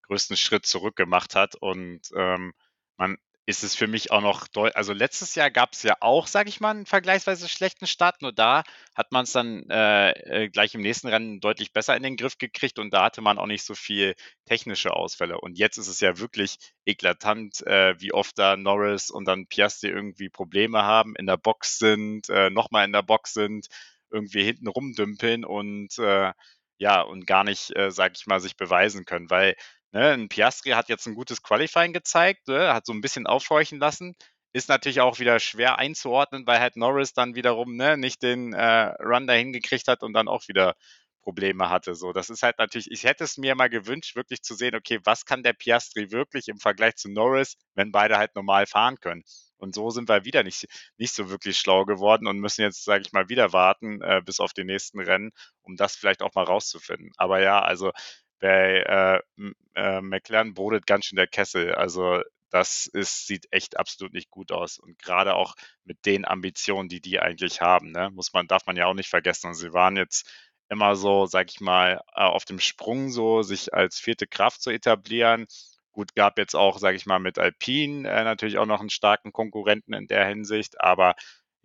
größten Schritt zurück gemacht hat. Und ähm, man ist es für mich auch noch deutlich. Also letztes Jahr gab es ja auch, sage ich mal, einen vergleichsweise schlechten Start. Nur da hat man es dann äh, äh, gleich im nächsten Rennen deutlich besser in den Griff gekriegt und da hatte man auch nicht so viel technische Ausfälle. Und jetzt ist es ja wirklich eklatant, äh, wie oft da Norris und dann Piastri irgendwie Probleme haben, in der Box sind, äh, nochmal in der Box sind, irgendwie hinten rumdümpeln und äh, ja, und gar nicht, äh, sag ich mal, sich beweisen können, weil Ne, ein Piastri hat jetzt ein gutes Qualifying gezeigt, ne, hat so ein bisschen aufhorchen lassen. Ist natürlich auch wieder schwer einzuordnen, weil halt Norris dann wiederum ne, nicht den äh, Run dahin gekriegt hat und dann auch wieder Probleme hatte. So, das ist halt natürlich, ich hätte es mir mal gewünscht, wirklich zu sehen, okay, was kann der Piastri wirklich im Vergleich zu Norris, wenn beide halt normal fahren können. Und so sind wir wieder nicht, nicht so wirklich schlau geworden und müssen jetzt, sage ich mal, wieder warten äh, bis auf die nächsten Rennen, um das vielleicht auch mal rauszufinden. Aber ja, also bei äh, äh, McLaren brodelt ganz schön der Kessel. Also das ist, sieht echt absolut nicht gut aus. Und gerade auch mit den Ambitionen, die die eigentlich haben, ne, muss man, darf man ja auch nicht vergessen. sie waren jetzt immer so, sag ich mal, äh, auf dem Sprung so, sich als vierte Kraft zu etablieren. Gut, gab jetzt auch, sag ich mal, mit Alpine äh, natürlich auch noch einen starken Konkurrenten in der Hinsicht, aber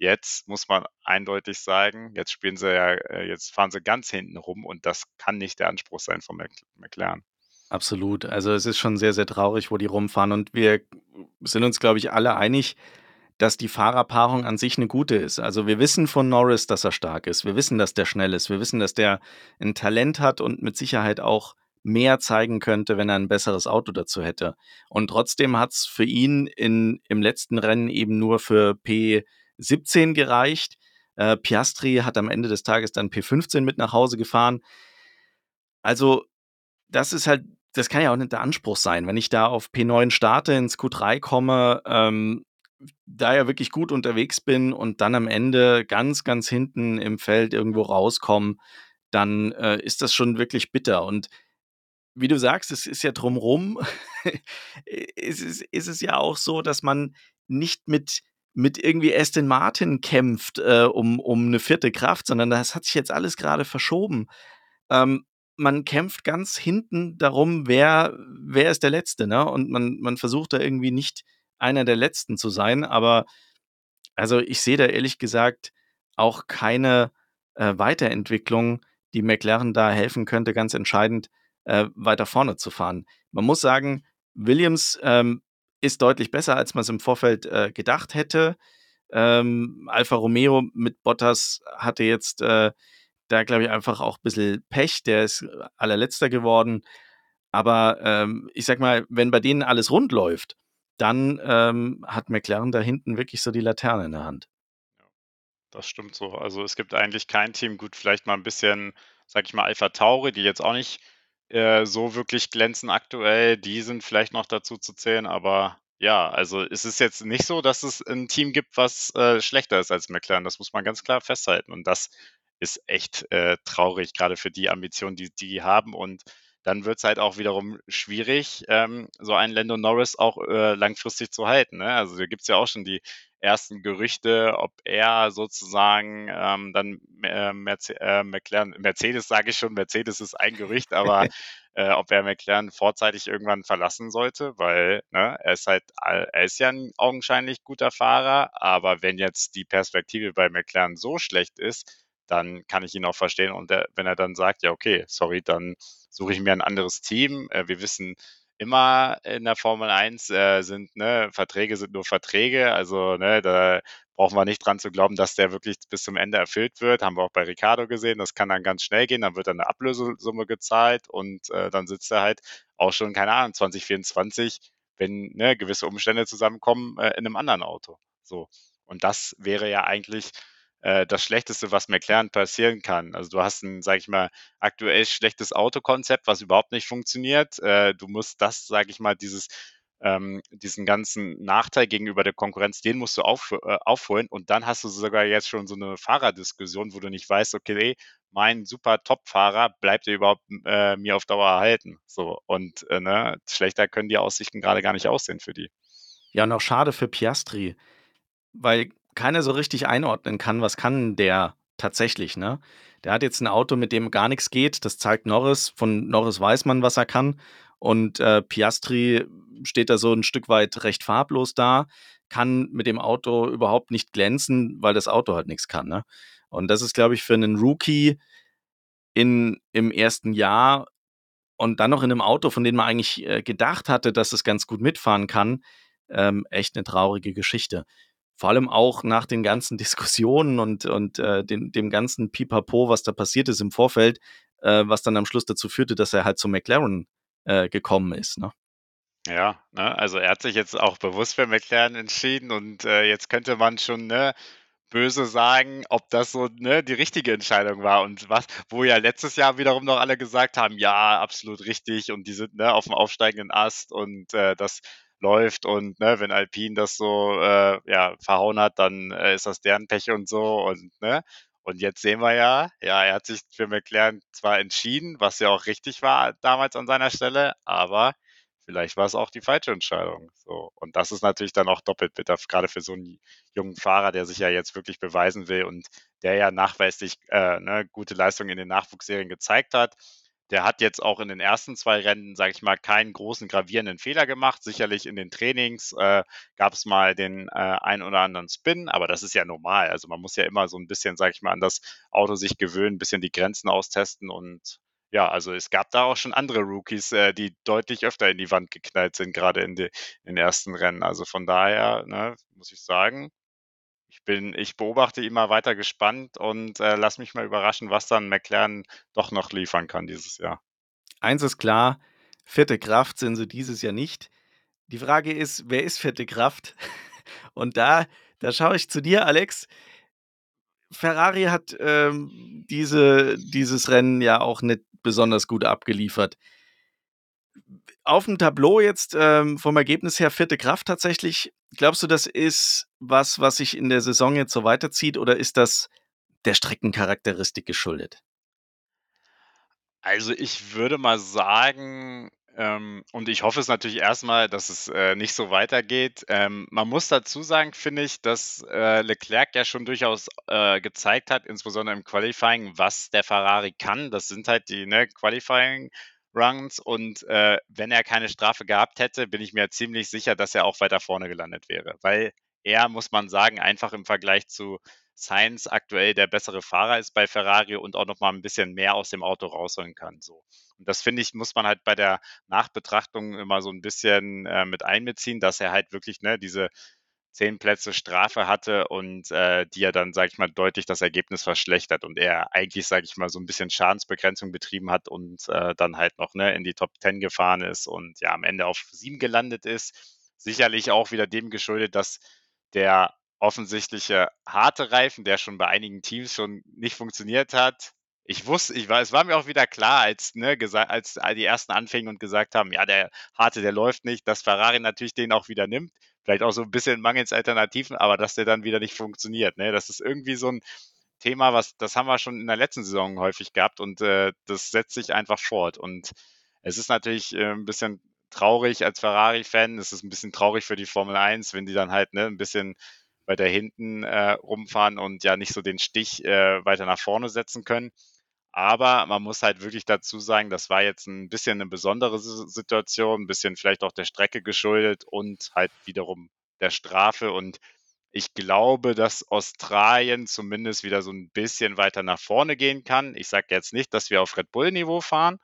Jetzt muss man eindeutig sagen, jetzt spielen sie ja, äh, jetzt fahren sie ganz hinten rum und das kann nicht der Anspruch sein von McLaren. Absolut. Also es ist schon sehr, sehr traurig, wo die rumfahren und wir sind uns, glaube ich, alle einig, dass die Fahrerpaarung an sich eine gute ist. Also, wir wissen von Norris, dass er stark ist. Wir wissen, dass der schnell ist. Wir wissen, dass der ein Talent hat und mit Sicherheit auch mehr zeigen könnte, wenn er ein besseres Auto dazu hätte. Und trotzdem hat es für ihn in, im letzten Rennen eben nur für P17 gereicht. Äh, Piastri hat am Ende des Tages dann P15 mit nach Hause gefahren. Also, das ist halt, das kann ja auch nicht der Anspruch sein. Wenn ich da auf P9 starte, ins Q3 komme, ähm, da ja wirklich gut unterwegs bin und dann am Ende ganz, ganz hinten im Feld irgendwo rauskomme, dann äh, ist das schon wirklich bitter. Und wie du sagst, es ist ja drumrum, ist, es, ist es ja auch so, dass man nicht mit, mit irgendwie Aston Martin kämpft äh, um, um eine vierte Kraft, sondern das hat sich jetzt alles gerade verschoben. Ähm, man kämpft ganz hinten darum, wer, wer ist der Letzte, ne? Und man, man versucht da irgendwie nicht einer der Letzten zu sein, aber also ich sehe da ehrlich gesagt auch keine äh, Weiterentwicklung, die McLaren da helfen könnte, ganz entscheidend äh, weiter vorne zu fahren. Man muss sagen, Williams ähm, ist deutlich besser, als man es im Vorfeld äh, gedacht hätte. Ähm, Alfa Romeo mit Bottas hatte jetzt äh, da, glaube ich, einfach auch ein bisschen Pech. Der ist allerletzter geworden. Aber ähm, ich sag mal, wenn bei denen alles rund läuft, dann ähm, hat McLaren da hinten wirklich so die Laterne in der Hand. Das stimmt so. Also es gibt eigentlich kein Team, gut, vielleicht mal ein bisschen, sag ich mal, Alpha Tauri, die jetzt auch nicht äh, so wirklich glänzen aktuell. Die sind vielleicht noch dazu zu zählen, aber ja, also es ist jetzt nicht so, dass es ein Team gibt, was äh, schlechter ist als McLaren. Das muss man ganz klar festhalten. Und das ist echt äh, traurig, gerade für die Ambitionen, die die haben. Und dann wird es halt auch wiederum schwierig, ähm, so einen Lando Norris auch äh, langfristig zu halten. Ne? Also da gibt es ja auch schon die ersten Gerüchte, ob er sozusagen ähm, dann äh, Merce äh, McLaren, Mercedes sage ich schon, Mercedes ist ein Gerücht, aber äh, ob er McLaren vorzeitig irgendwann verlassen sollte, weil ne, er ist halt, er ist ja ein augenscheinlich guter Fahrer, aber wenn jetzt die Perspektive bei McLaren so schlecht ist, dann kann ich ihn auch verstehen. Und der, wenn er dann sagt, ja, okay, sorry, dann suche ich mir ein anderes Team. Äh, wir wissen immer in der Formel 1 äh, sind, ne, Verträge sind nur Verträge. Also, ne, da brauchen wir nicht dran zu glauben, dass der wirklich bis zum Ende erfüllt wird. Haben wir auch bei Ricardo gesehen. Das kann dann ganz schnell gehen. Dann wird dann eine Ablösesumme gezahlt und äh, dann sitzt er halt auch schon, keine Ahnung, 2024, wenn ne, gewisse Umstände zusammenkommen, äh, in einem anderen Auto. So. Und das wäre ja eigentlich äh, das Schlechteste, was McLaren passieren kann. Also du hast ein, sag ich mal, aktuell schlechtes Autokonzept, was überhaupt nicht funktioniert. Äh, du musst das, sag ich mal, dieses ähm, diesen ganzen Nachteil gegenüber der Konkurrenz, den musst du auf, äh, aufholen und dann hast du sogar jetzt schon so eine Fahrerdiskussion, wo du nicht weißt, okay, mein super Top-Fahrer bleibt dir überhaupt äh, mir auf Dauer erhalten. So und äh, ne, schlechter können die Aussichten gerade gar nicht aussehen für die. Ja, auch schade für Piastri, weil keiner so richtig einordnen kann, was kann der tatsächlich, ne? Der hat jetzt ein Auto, mit dem gar nichts geht. Das zeigt Norris. Von Norris weiß man, was er kann. Und äh, Piastri steht da so ein Stück weit recht farblos da, kann mit dem Auto überhaupt nicht glänzen, weil das Auto halt nichts kann. Ne? Und das ist, glaube ich, für einen Rookie in, im ersten Jahr und dann noch in einem Auto, von dem man eigentlich äh, gedacht hatte, dass es ganz gut mitfahren kann, ähm, echt eine traurige Geschichte vor allem auch nach den ganzen Diskussionen und, und äh, dem, dem ganzen Pipapo, was da passiert ist im Vorfeld, äh, was dann am Schluss dazu führte, dass er halt zu McLaren äh, gekommen ist. Ne? Ja, ne, also er hat sich jetzt auch bewusst für McLaren entschieden und äh, jetzt könnte man schon ne, böse sagen, ob das so ne, die richtige Entscheidung war und was, wo ja letztes Jahr wiederum noch alle gesagt haben, ja, absolut richtig und die sind ne, auf dem aufsteigenden Ast und äh, das läuft und ne, wenn Alpine das so äh, ja, verhauen hat, dann äh, ist das deren Pech und so und ne. Und jetzt sehen wir ja, ja, er hat sich für McLaren zwar entschieden, was ja auch richtig war damals an seiner Stelle, aber vielleicht war es auch die falsche Entscheidung. So. Und das ist natürlich dann auch doppelt bitter, gerade für so einen jungen Fahrer, der sich ja jetzt wirklich beweisen will und der ja nachweislich äh, ne, gute Leistungen in den Nachwuchsserien gezeigt hat. Der hat jetzt auch in den ersten zwei Rennen, sage ich mal, keinen großen gravierenden Fehler gemacht. Sicherlich in den Trainings äh, gab es mal den äh, ein oder anderen Spin, aber das ist ja normal. Also man muss ja immer so ein bisschen, sage ich mal, an das Auto sich gewöhnen, ein bisschen die Grenzen austesten und ja, also es gab da auch schon andere Rookies, äh, die deutlich öfter in die Wand geknallt sind, gerade in, in den ersten Rennen. Also von daher, ne, muss ich sagen, ich bin, ich beobachte immer weiter gespannt und äh, lass mich mal überraschen, was dann McLaren doch noch liefern kann dieses Jahr. Eins ist klar, vierte Kraft sind sie dieses Jahr nicht. Die Frage ist, wer ist vierte Kraft? Und da, da schaue ich zu dir, Alex. Ferrari hat ähm, diese, dieses Rennen ja auch nicht besonders gut abgeliefert. Auf dem Tableau jetzt ähm, vom Ergebnis her vierte Kraft tatsächlich. Glaubst du, das ist was, was sich in der Saison jetzt so weiterzieht oder ist das der Streckencharakteristik geschuldet? Also ich würde mal sagen, ähm, und ich hoffe es natürlich erstmal, dass es äh, nicht so weitergeht. Ähm, man muss dazu sagen, finde ich, dass äh, Leclerc ja schon durchaus äh, gezeigt hat, insbesondere im Qualifying, was der Ferrari kann. Das sind halt die ne, Qualifying. Runs und äh, wenn er keine Strafe gehabt hätte, bin ich mir ziemlich sicher, dass er auch weiter vorne gelandet wäre, weil er, muss man sagen, einfach im Vergleich zu Sainz aktuell der bessere Fahrer ist bei Ferrari und auch noch mal ein bisschen mehr aus dem Auto rausholen kann. So. Und das finde ich, muss man halt bei der Nachbetrachtung immer so ein bisschen äh, mit einbeziehen, dass er halt wirklich ne, diese zehn Plätze Strafe hatte und äh, die ja dann, sage ich mal, deutlich das Ergebnis verschlechtert und er eigentlich, sage ich mal, so ein bisschen Schadensbegrenzung betrieben hat und äh, dann halt noch ne, in die Top Ten gefahren ist und ja am Ende auf sieben gelandet ist. Sicherlich auch wieder dem geschuldet, dass der offensichtliche harte Reifen, der schon bei einigen Teams schon nicht funktioniert hat. Ich wusste, ich war, es war mir auch wieder klar, als, ne, als die ersten anfingen und gesagt haben, ja, der harte, der läuft nicht, dass Ferrari natürlich den auch wieder nimmt. Vielleicht auch so ein bisschen mangels Alternativen, aber dass der dann wieder nicht funktioniert. Ne? Das ist irgendwie so ein Thema, was, das haben wir schon in der letzten Saison häufig gehabt und äh, das setzt sich einfach fort. Und es ist natürlich äh, ein bisschen traurig als Ferrari-Fan. Es ist ein bisschen traurig für die Formel 1, wenn die dann halt ne, ein bisschen weiter hinten äh, rumfahren und ja nicht so den Stich äh, weiter nach vorne setzen können. Aber man muss halt wirklich dazu sagen, das war jetzt ein bisschen eine besondere Situation, ein bisschen vielleicht auch der Strecke geschuldet und halt wiederum der Strafe. Und ich glaube, dass Australien zumindest wieder so ein bisschen weiter nach vorne gehen kann. Ich sage jetzt nicht, dass wir auf Red Bull-Niveau fahren,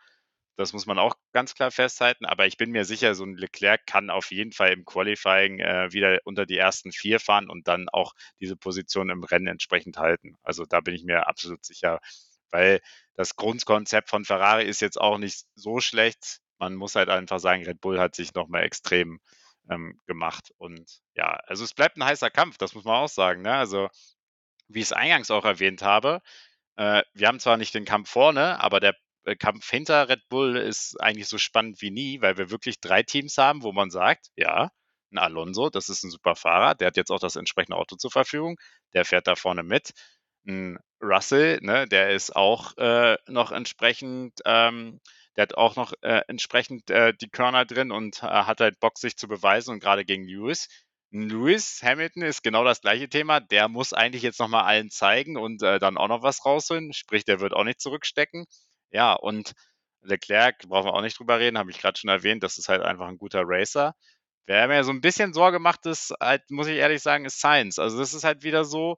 das muss man auch ganz klar festhalten. Aber ich bin mir sicher, so ein Leclerc kann auf jeden Fall im Qualifying äh, wieder unter die ersten vier fahren und dann auch diese Position im Rennen entsprechend halten. Also da bin ich mir absolut sicher, weil das Grundkonzept von Ferrari ist jetzt auch nicht so schlecht. Man muss halt einfach sagen, Red Bull hat sich nochmal extrem ähm, gemacht. Und ja, also es bleibt ein heißer Kampf, das muss man auch sagen. Ne? Also wie ich es eingangs auch erwähnt habe, äh, wir haben zwar nicht den Kampf vorne, aber der äh, Kampf hinter Red Bull ist eigentlich so spannend wie nie, weil wir wirklich drei Teams haben, wo man sagt, ja, ein Alonso, das ist ein super Fahrer, der hat jetzt auch das entsprechende Auto zur Verfügung, der fährt da vorne mit. Ein Russell, ne, der ist auch äh, noch entsprechend, ähm, der hat auch noch äh, entsprechend äh, die Körner drin und äh, hat halt Bock, sich zu beweisen und gerade gegen Lewis. Lewis Hamilton ist genau das gleiche Thema. Der muss eigentlich jetzt nochmal allen zeigen und äh, dann auch noch was rausholen. Sprich, der wird auch nicht zurückstecken. Ja, und Leclerc, brauchen wir auch nicht drüber reden, habe ich gerade schon erwähnt, das ist halt einfach ein guter Racer. Wer mir so ein bisschen Sorge macht, ist halt, muss ich ehrlich sagen, ist Science. Also das ist halt wieder so,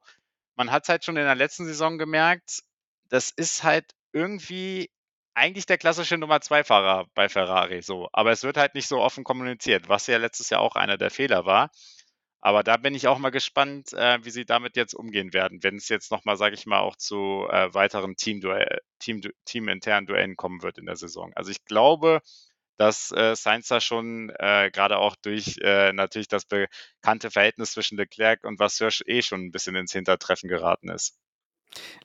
man hat es halt schon in der letzten Saison gemerkt, das ist halt irgendwie eigentlich der klassische Nummer 2 Fahrer bei Ferrari so, aber es wird halt nicht so offen kommuniziert, was ja letztes Jahr auch einer der Fehler war. Aber da bin ich auch mal gespannt, äh, wie sie damit jetzt umgehen werden, wenn es jetzt nochmal, sage ich mal, auch zu äh, weiteren Team-internen Team, Team Duellen kommen wird in der Saison. Also ich glaube, dass äh, Sainz da schon äh, gerade auch durch äh, natürlich das bekannte Verhältnis zwischen Leclerc und Vasseur eh schon ein bisschen ins Hintertreffen geraten ist.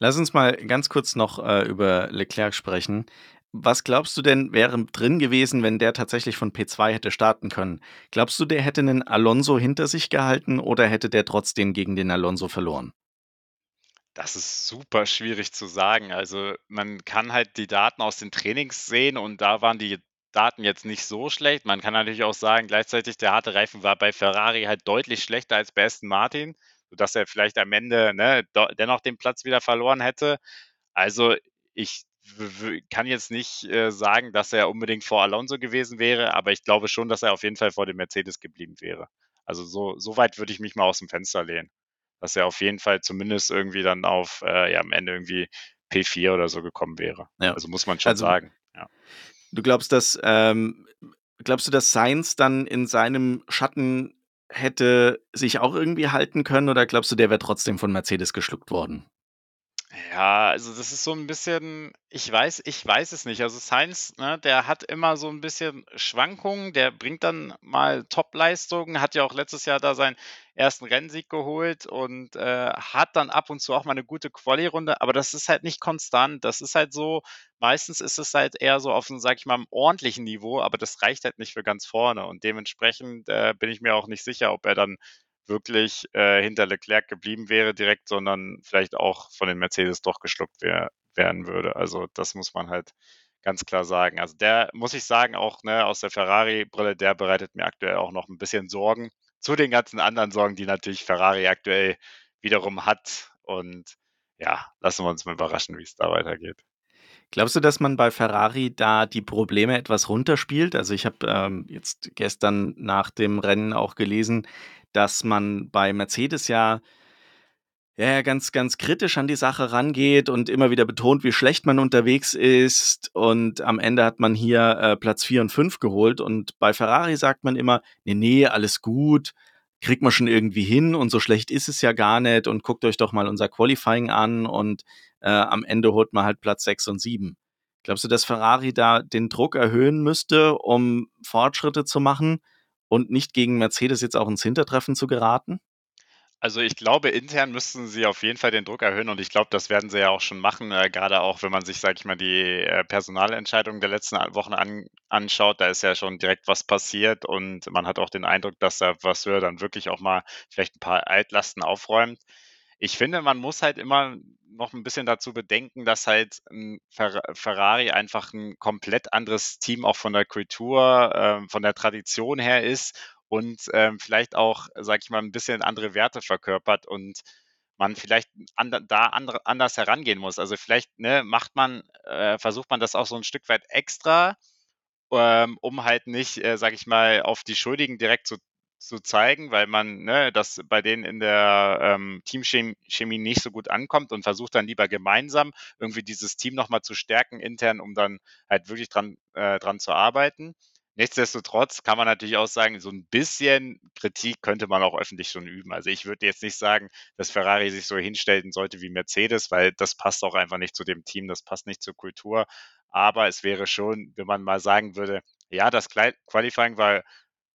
Lass uns mal ganz kurz noch äh, über Leclerc sprechen. Was glaubst du denn, wäre drin gewesen, wenn der tatsächlich von P2 hätte starten können? Glaubst du, der hätte einen Alonso hinter sich gehalten oder hätte der trotzdem gegen den Alonso verloren? Das ist super schwierig zu sagen. Also man kann halt die Daten aus den Trainings sehen und da waren die Daten jetzt nicht so schlecht. Man kann natürlich auch sagen, gleichzeitig der harte Reifen war bei Ferrari halt deutlich schlechter als bei Aston Martin, sodass er vielleicht am Ende ne, dennoch den Platz wieder verloren hätte. Also ich kann jetzt nicht äh, sagen, dass er unbedingt vor Alonso gewesen wäre, aber ich glaube schon, dass er auf jeden Fall vor dem Mercedes geblieben wäre. Also so, so weit würde ich mich mal aus dem Fenster lehnen. Dass er auf jeden Fall zumindest irgendwie dann auf, äh, ja, am Ende irgendwie P4 oder so gekommen wäre. Ja. Also muss man schon Also sagen. Ja. Du glaubst, dass ähm, glaubst du, dass Sainz dann in seinem Schatten hätte sich auch irgendwie halten können oder glaubst du, der wäre trotzdem von Mercedes geschluckt worden? Ja, also das ist so ein bisschen ich weiß ich weiß es nicht. Also Sainz, ne, der hat immer so ein bisschen Schwankungen, der bringt dann mal Topleistungen, hat ja auch letztes Jahr da seinen ersten Rennsieg geholt und, äh, hat dann ab und zu auch mal eine gute Quali-Runde, aber das ist halt nicht konstant. Das ist halt so meistens ist es halt eher so auf 'n, sage ich mal, 'm ordentlichen Niveau, aber das reicht halt nicht für ganz vorne und dementsprechend, äh, bin ich mir auch nicht sicher, ob er dann wirklich äh, hinter Leclerc geblieben wäre direkt, sondern vielleicht auch von den Mercedes doch geschluckt wär, werden würde. Also das muss man halt ganz klar sagen. Also der muss ich sagen, auch ne, aus der Ferrari-Brille, der bereitet mir aktuell auch noch ein bisschen Sorgen. Zu den ganzen anderen Sorgen, die natürlich Ferrari aktuell wiederum hat. Und ja, lassen wir uns mal überraschen, wie es da weitergeht. Glaubst du, dass man bei Ferrari da die Probleme etwas runterspielt? Also ich habe ähm, jetzt gestern nach dem Rennen auch gelesen, dass man bei Mercedes ja, ja ganz, ganz kritisch an die Sache rangeht und immer wieder betont, wie schlecht man unterwegs ist. Und am Ende hat man hier äh, Platz 4 und 5 geholt. Und bei Ferrari sagt man immer, nee, nee, alles gut, kriegt man schon irgendwie hin und so schlecht ist es ja gar nicht. Und guckt euch doch mal unser Qualifying an und äh, am Ende holt man halt Platz 6 und 7. Glaubst du, dass Ferrari da den Druck erhöhen müsste, um Fortschritte zu machen und nicht gegen Mercedes jetzt auch ins Hintertreffen zu geraten? Also ich glaube, intern müssten sie auf jeden Fall den Druck erhöhen und ich glaube, das werden sie ja auch schon machen, äh, gerade auch, wenn man sich, sage ich mal, die äh, Personalentscheidungen der letzten Wochen an, anschaut. Da ist ja schon direkt was passiert und man hat auch den Eindruck, dass da Vasseur dann wirklich auch mal vielleicht ein paar Altlasten aufräumt. Ich finde, man muss halt immer noch ein bisschen dazu bedenken, dass halt Ferrari einfach ein komplett anderes Team auch von der Kultur, äh, von der Tradition her ist und ähm, vielleicht auch, sage ich mal, ein bisschen andere Werte verkörpert und man vielleicht and da andere, anders herangehen muss. Also vielleicht ne, macht man, äh, versucht man das auch so ein Stück weit extra, ähm, um halt nicht, äh, sage ich mal, auf die Schuldigen direkt zu zu zeigen, weil man ne, das bei denen in der ähm, Teamchemie nicht so gut ankommt und versucht dann lieber gemeinsam irgendwie dieses Team nochmal zu stärken intern, um dann halt wirklich dran, äh, dran zu arbeiten. Nichtsdestotrotz kann man natürlich auch sagen, so ein bisschen Kritik könnte man auch öffentlich schon üben. Also ich würde jetzt nicht sagen, dass Ferrari sich so hinstellen sollte wie Mercedes, weil das passt auch einfach nicht zu dem Team, das passt nicht zur Kultur. Aber es wäre schon, wenn man mal sagen würde, ja, das Qualifying war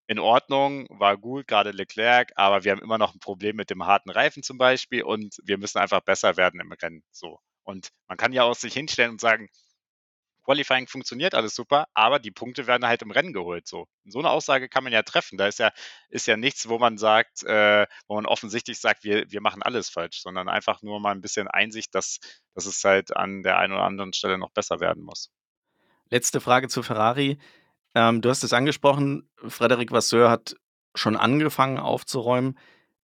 in Ordnung, war gut, gerade Leclerc, aber wir haben immer noch ein Problem mit dem harten Reifen zum Beispiel und wir müssen einfach besser werden im Rennen. So. Und man kann ja auch sich hinstellen und sagen, Qualifying funktioniert alles super, aber die Punkte werden halt im Rennen geholt. So, so eine Aussage kann man ja treffen. Da ist ja, ist ja nichts, wo man sagt, äh, wo man offensichtlich sagt, wir, wir machen alles falsch, sondern einfach nur mal ein bisschen Einsicht, dass, dass es halt an der einen oder anderen Stelle noch besser werden muss. Letzte Frage zu Ferrari. Ähm, du hast es angesprochen, Frederic Vasseur hat schon angefangen aufzuräumen.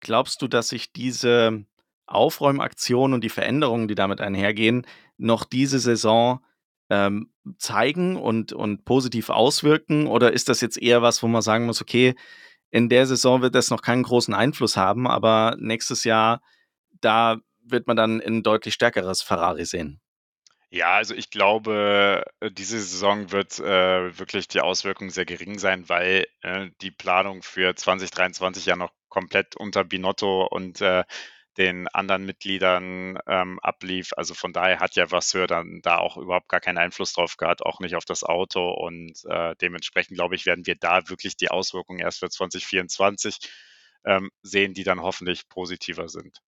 Glaubst du, dass sich diese Aufräumaktion und die Veränderungen, die damit einhergehen, noch diese Saison ähm, zeigen und, und positiv auswirken? Oder ist das jetzt eher was, wo man sagen muss, okay, in der Saison wird das noch keinen großen Einfluss haben, aber nächstes Jahr, da wird man dann ein deutlich stärkeres Ferrari sehen? Ja, also ich glaube, äh, diese Saison wird äh, wirklich die Auswirkungen sehr gering sein, weil äh, die Planung für 2023 ja noch komplett unter Binotto und äh, den anderen Mitgliedern ähm, ablief. Also von daher hat ja Vasseur dann da auch überhaupt gar keinen Einfluss drauf gehabt, auch nicht auf das Auto. Und äh, dementsprechend, glaube ich, werden wir da wirklich die Auswirkungen erst für 2024 ähm, sehen, die dann hoffentlich positiver sind.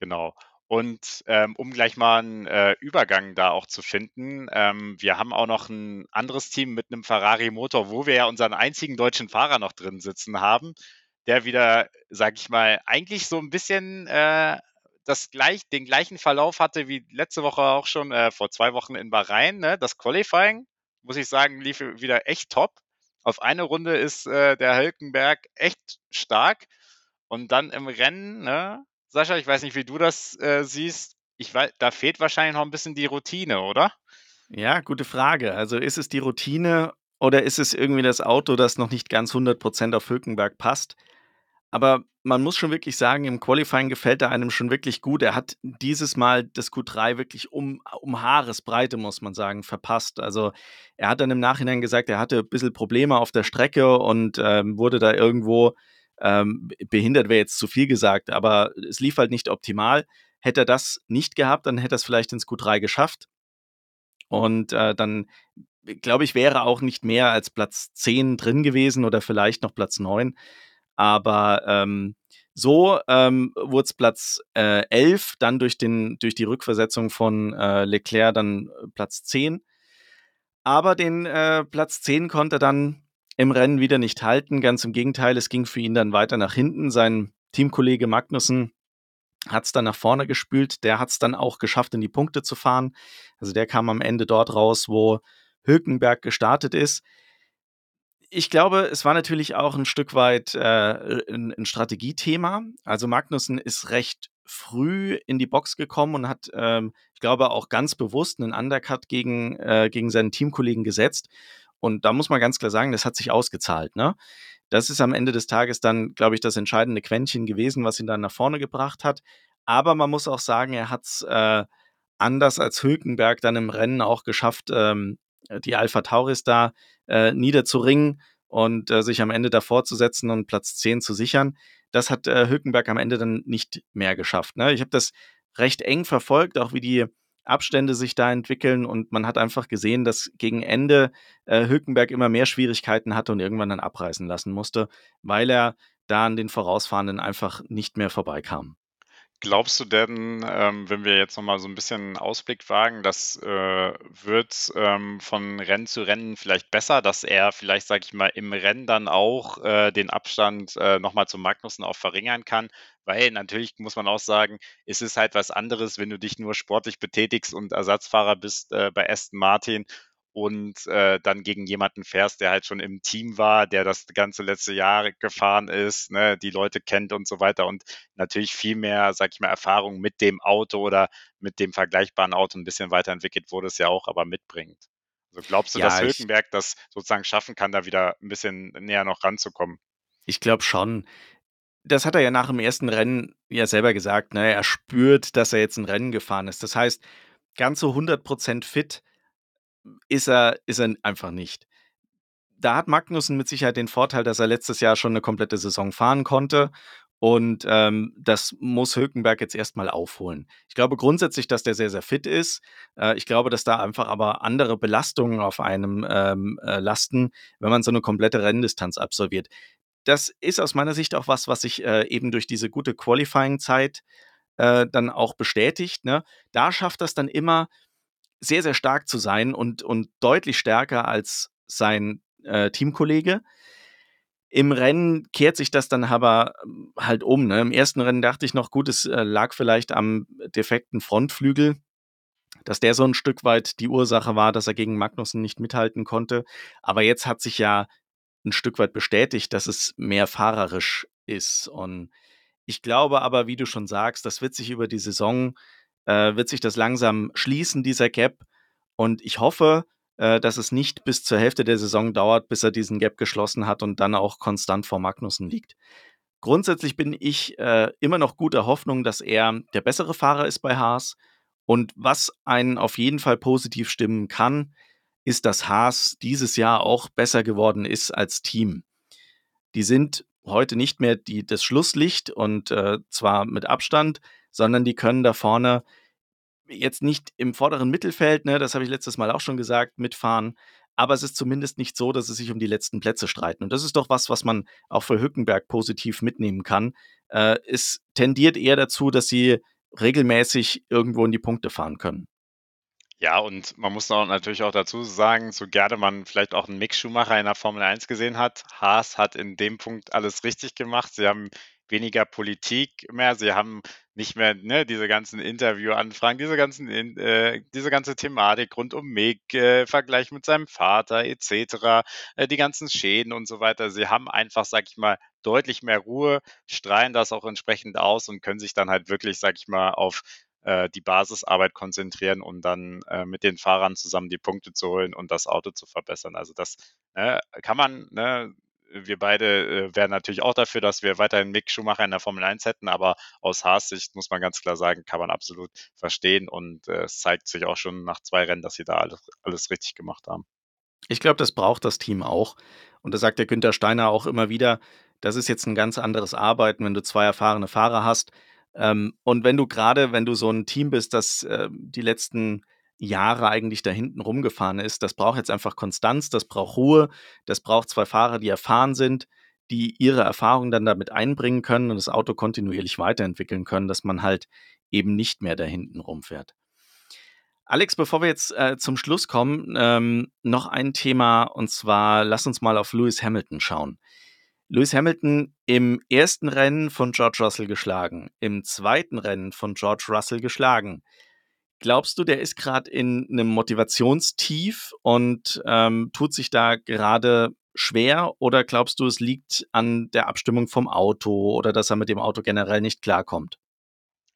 Genau. Und ähm, um gleich mal einen äh, Übergang da auch zu finden, ähm, wir haben auch noch ein anderes Team mit einem Ferrari-Motor, wo wir ja unseren einzigen deutschen Fahrer noch drin sitzen haben, der wieder, sag ich mal, eigentlich so ein bisschen äh, das gleich, den gleichen Verlauf hatte wie letzte Woche auch schon, äh, vor zwei Wochen in Bahrain. Ne? Das Qualifying, muss ich sagen, lief wieder echt top. Auf eine Runde ist äh, der Hülkenberg echt stark. Und dann im Rennen, ne, Sascha, ich weiß nicht, wie du das äh, siehst. Ich weiß, da fehlt wahrscheinlich noch ein bisschen die Routine, oder? Ja, gute Frage. Also ist es die Routine oder ist es irgendwie das Auto, das noch nicht ganz 100% auf Hülkenberg passt? Aber man muss schon wirklich sagen, im Qualifying gefällt er einem schon wirklich gut. Er hat dieses Mal das Q3 wirklich um, um Haaresbreite, muss man sagen, verpasst. Also er hat dann im Nachhinein gesagt, er hatte ein bisschen Probleme auf der Strecke und ähm, wurde da irgendwo ähm, behindert, wäre jetzt zu viel gesagt, aber es lief halt nicht optimal. Hätte er das nicht gehabt, dann hätte er es vielleicht ins Q3 geschafft. Und äh, dann, glaube ich, wäre auch nicht mehr als Platz 10 drin gewesen oder vielleicht noch Platz 9. Aber ähm, so ähm, wurde es Platz äh, 11, dann durch, den, durch die Rückversetzung von äh, Leclerc dann äh, Platz 10. Aber den äh, Platz 10 konnte er dann im Rennen wieder nicht halten. Ganz im Gegenteil, es ging für ihn dann weiter nach hinten. Sein Teamkollege Magnussen hat es dann nach vorne gespült. Der hat es dann auch geschafft, in die Punkte zu fahren. Also der kam am Ende dort raus, wo Hülkenberg gestartet ist ich glaube, es war natürlich auch ein Stück weit äh, ein, ein, Strategiethema. Also Magnussen ist recht früh in die Box gekommen und hat, ähm, ich glaube, auch ganz bewusst einen Undercut gegen, äh, gegen seinen Teamkollegen gesetzt. Und da muss man ganz klar sagen, das hat sich ausgezahlt. Ne? Das ist am Ende des Tages dann, glaube ich, das entscheidende Quäntchen gewesen, was ihn dann nach vorne gebracht hat. Aber man muss auch sagen, er hat es äh, anders als Hülkenberg dann im Rennen auch geschafft, ähm, die Alpha Tauris da äh, niederzuringen und äh, sich am Ende davor zu setzen und Platz 10 zu sichern. Das hat äh, Hülkenberg am Ende dann nicht mehr geschafft. Ne? Ich habe das recht eng verfolgt, auch wie die Abstände sich da entwickeln und man hat einfach gesehen, dass gegen Ende äh, Hülkenberg immer mehr Schwierigkeiten hatte und irgendwann dann abreißen lassen musste, weil er da an den Vorausfahrenden einfach nicht mehr vorbeikam. Glaubst du denn, ähm, wenn wir jetzt nochmal so ein bisschen Ausblick wagen, das äh, wird ähm, von Rennen zu Rennen vielleicht besser, dass er vielleicht, sage ich mal, im Rennen dann auch äh, den Abstand äh, noch mal zu Magnussen auch verringern kann? Weil natürlich muss man auch sagen, es ist halt was anderes, wenn du dich nur sportlich betätigst und Ersatzfahrer bist äh, bei Aston Martin und äh, dann gegen jemanden fährst, der halt schon im Team war, der das ganze letzte Jahr gefahren ist, ne, die Leute kennt und so weiter und natürlich viel mehr, sag ich mal, Erfahrung mit dem Auto oder mit dem vergleichbaren Auto ein bisschen weiterentwickelt wurde es ja auch, aber mitbringt. Also glaubst du, ja, dass Hülkenberg das sozusagen schaffen kann, da wieder ein bisschen näher noch ranzukommen? Ich glaube schon. Das hat er ja nach dem ersten Rennen ja selber gesagt. Ne? Er spürt, dass er jetzt ein Rennen gefahren ist. Das heißt, ganz so 100% fit ist er, ist er einfach nicht. Da hat Magnussen mit Sicherheit den Vorteil, dass er letztes Jahr schon eine komplette Saison fahren konnte. Und ähm, das muss Hülkenberg jetzt erstmal aufholen. Ich glaube grundsätzlich, dass der sehr, sehr fit ist. Äh, ich glaube, dass da einfach aber andere Belastungen auf einem ähm, äh, lasten, wenn man so eine komplette Renndistanz absolviert. Das ist aus meiner Sicht auch was, was sich äh, eben durch diese gute Qualifying-Zeit äh, dann auch bestätigt. Ne? Da schafft das dann immer, sehr, sehr stark zu sein und, und deutlich stärker als sein äh, Teamkollege. Im Rennen kehrt sich das dann aber ähm, halt um. Ne? Im ersten Rennen dachte ich noch, gut, es äh, lag vielleicht am defekten Frontflügel, dass der so ein Stück weit die Ursache war, dass er gegen Magnussen nicht mithalten konnte. Aber jetzt hat sich ja ein Stück weit bestätigt, dass es mehr fahrerisch ist. Und ich glaube aber, wie du schon sagst, das wird sich über die Saison äh, wird sich das langsam schließen, dieser Gap. Und ich hoffe, äh, dass es nicht bis zur Hälfte der Saison dauert, bis er diesen Gap geschlossen hat und dann auch konstant vor Magnussen liegt. Grundsätzlich bin ich äh, immer noch guter Hoffnung, dass er der bessere Fahrer ist bei Haas. Und was einen auf jeden Fall positiv stimmen kann, ist, dass Haas dieses Jahr auch besser geworden ist als Team. Die sind heute nicht mehr die, das Schlusslicht und äh, zwar mit Abstand, sondern die können da vorne jetzt nicht im vorderen Mittelfeld, ne, das habe ich letztes Mal auch schon gesagt, mitfahren. Aber es ist zumindest nicht so, dass sie sich um die letzten Plätze streiten. Und das ist doch was, was man auch für Hückenberg positiv mitnehmen kann. Äh, es tendiert eher dazu, dass sie regelmäßig irgendwo in die Punkte fahren können. Ja, und man muss auch natürlich auch dazu sagen, so gerne man vielleicht auch einen Mick Schumacher in der Formel 1 gesehen hat, Haas hat in dem Punkt alles richtig gemacht. Sie haben weniger Politik mehr. Sie haben nicht mehr ne, diese ganzen Interviewanfragen, diese ganzen äh, diese ganze Thematik rund um Mick, äh, Vergleich mit seinem Vater etc., äh, die ganzen Schäden und so weiter. Sie haben einfach, sag ich mal, deutlich mehr Ruhe, strahlen das auch entsprechend aus und können sich dann halt wirklich, sag ich mal, auf äh, die Basisarbeit konzentrieren, um dann äh, mit den Fahrern zusammen die Punkte zu holen und das Auto zu verbessern. Also das ne, kann man ne, wir beide äh, wären natürlich auch dafür, dass wir weiterhin Mick Schumacher in der Formel 1 hätten, aber aus Haas-Sicht muss man ganz klar sagen, kann man absolut verstehen und äh, es zeigt sich auch schon nach zwei Rennen, dass sie da alles, alles richtig gemacht haben. Ich glaube, das braucht das Team auch. Und da sagt der Günther Steiner auch immer wieder, das ist jetzt ein ganz anderes Arbeiten, wenn du zwei erfahrene Fahrer hast. Ähm, und wenn du gerade, wenn du so ein Team bist, das äh, die letzten Jahre eigentlich da hinten rumgefahren ist, das braucht jetzt einfach Konstanz, das braucht Ruhe, das braucht zwei Fahrer, die erfahren sind, die ihre Erfahrung dann damit einbringen können und das Auto kontinuierlich weiterentwickeln können, dass man halt eben nicht mehr da hinten rumfährt. Alex, bevor wir jetzt äh, zum Schluss kommen, ähm, noch ein Thema und zwar lass uns mal auf Lewis Hamilton schauen. Lewis Hamilton im ersten Rennen von George Russell geschlagen, im zweiten Rennen von George Russell geschlagen. Glaubst du, der ist gerade in einem Motivationstief und ähm, tut sich da gerade schwer oder glaubst du, es liegt an der Abstimmung vom Auto oder dass er mit dem Auto generell nicht klarkommt?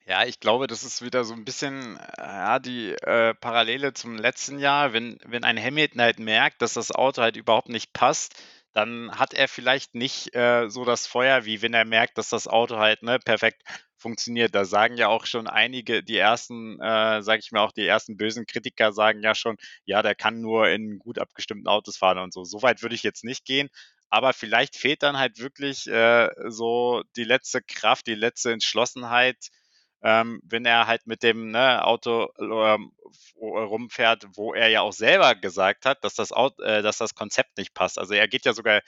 Ja, ich glaube, das ist wieder so ein bisschen, äh, ja, die, äh, Parallele zum letzten Jahr. Wenn wenn ein Hamilton halt merkt, dass das Auto halt überhaupt nicht passt, dann hat er vielleicht nicht, äh, so das Feuer, wie wenn er merkt, dass das Auto halt, ne, perfekt funktioniert. Da sagen ja auch schon einige, die ersten, äh, sage ich mal, auch die ersten bösen Kritiker sagen ja schon: „Ja, der kann nur in gut abgestimmten Autos fahren“ und so. So weit würde ich jetzt nicht gehen, aber vielleicht fehlt dann halt wirklich, äh, so die letzte Kraft, die letzte Entschlossenheit, ähm, wenn er halt mit dem ne, Auto ähm, rumfährt, wo er ja auch selber gesagt hat, dass das, Auto, äh, dass das Konzept nicht passt. Also er geht ja sogar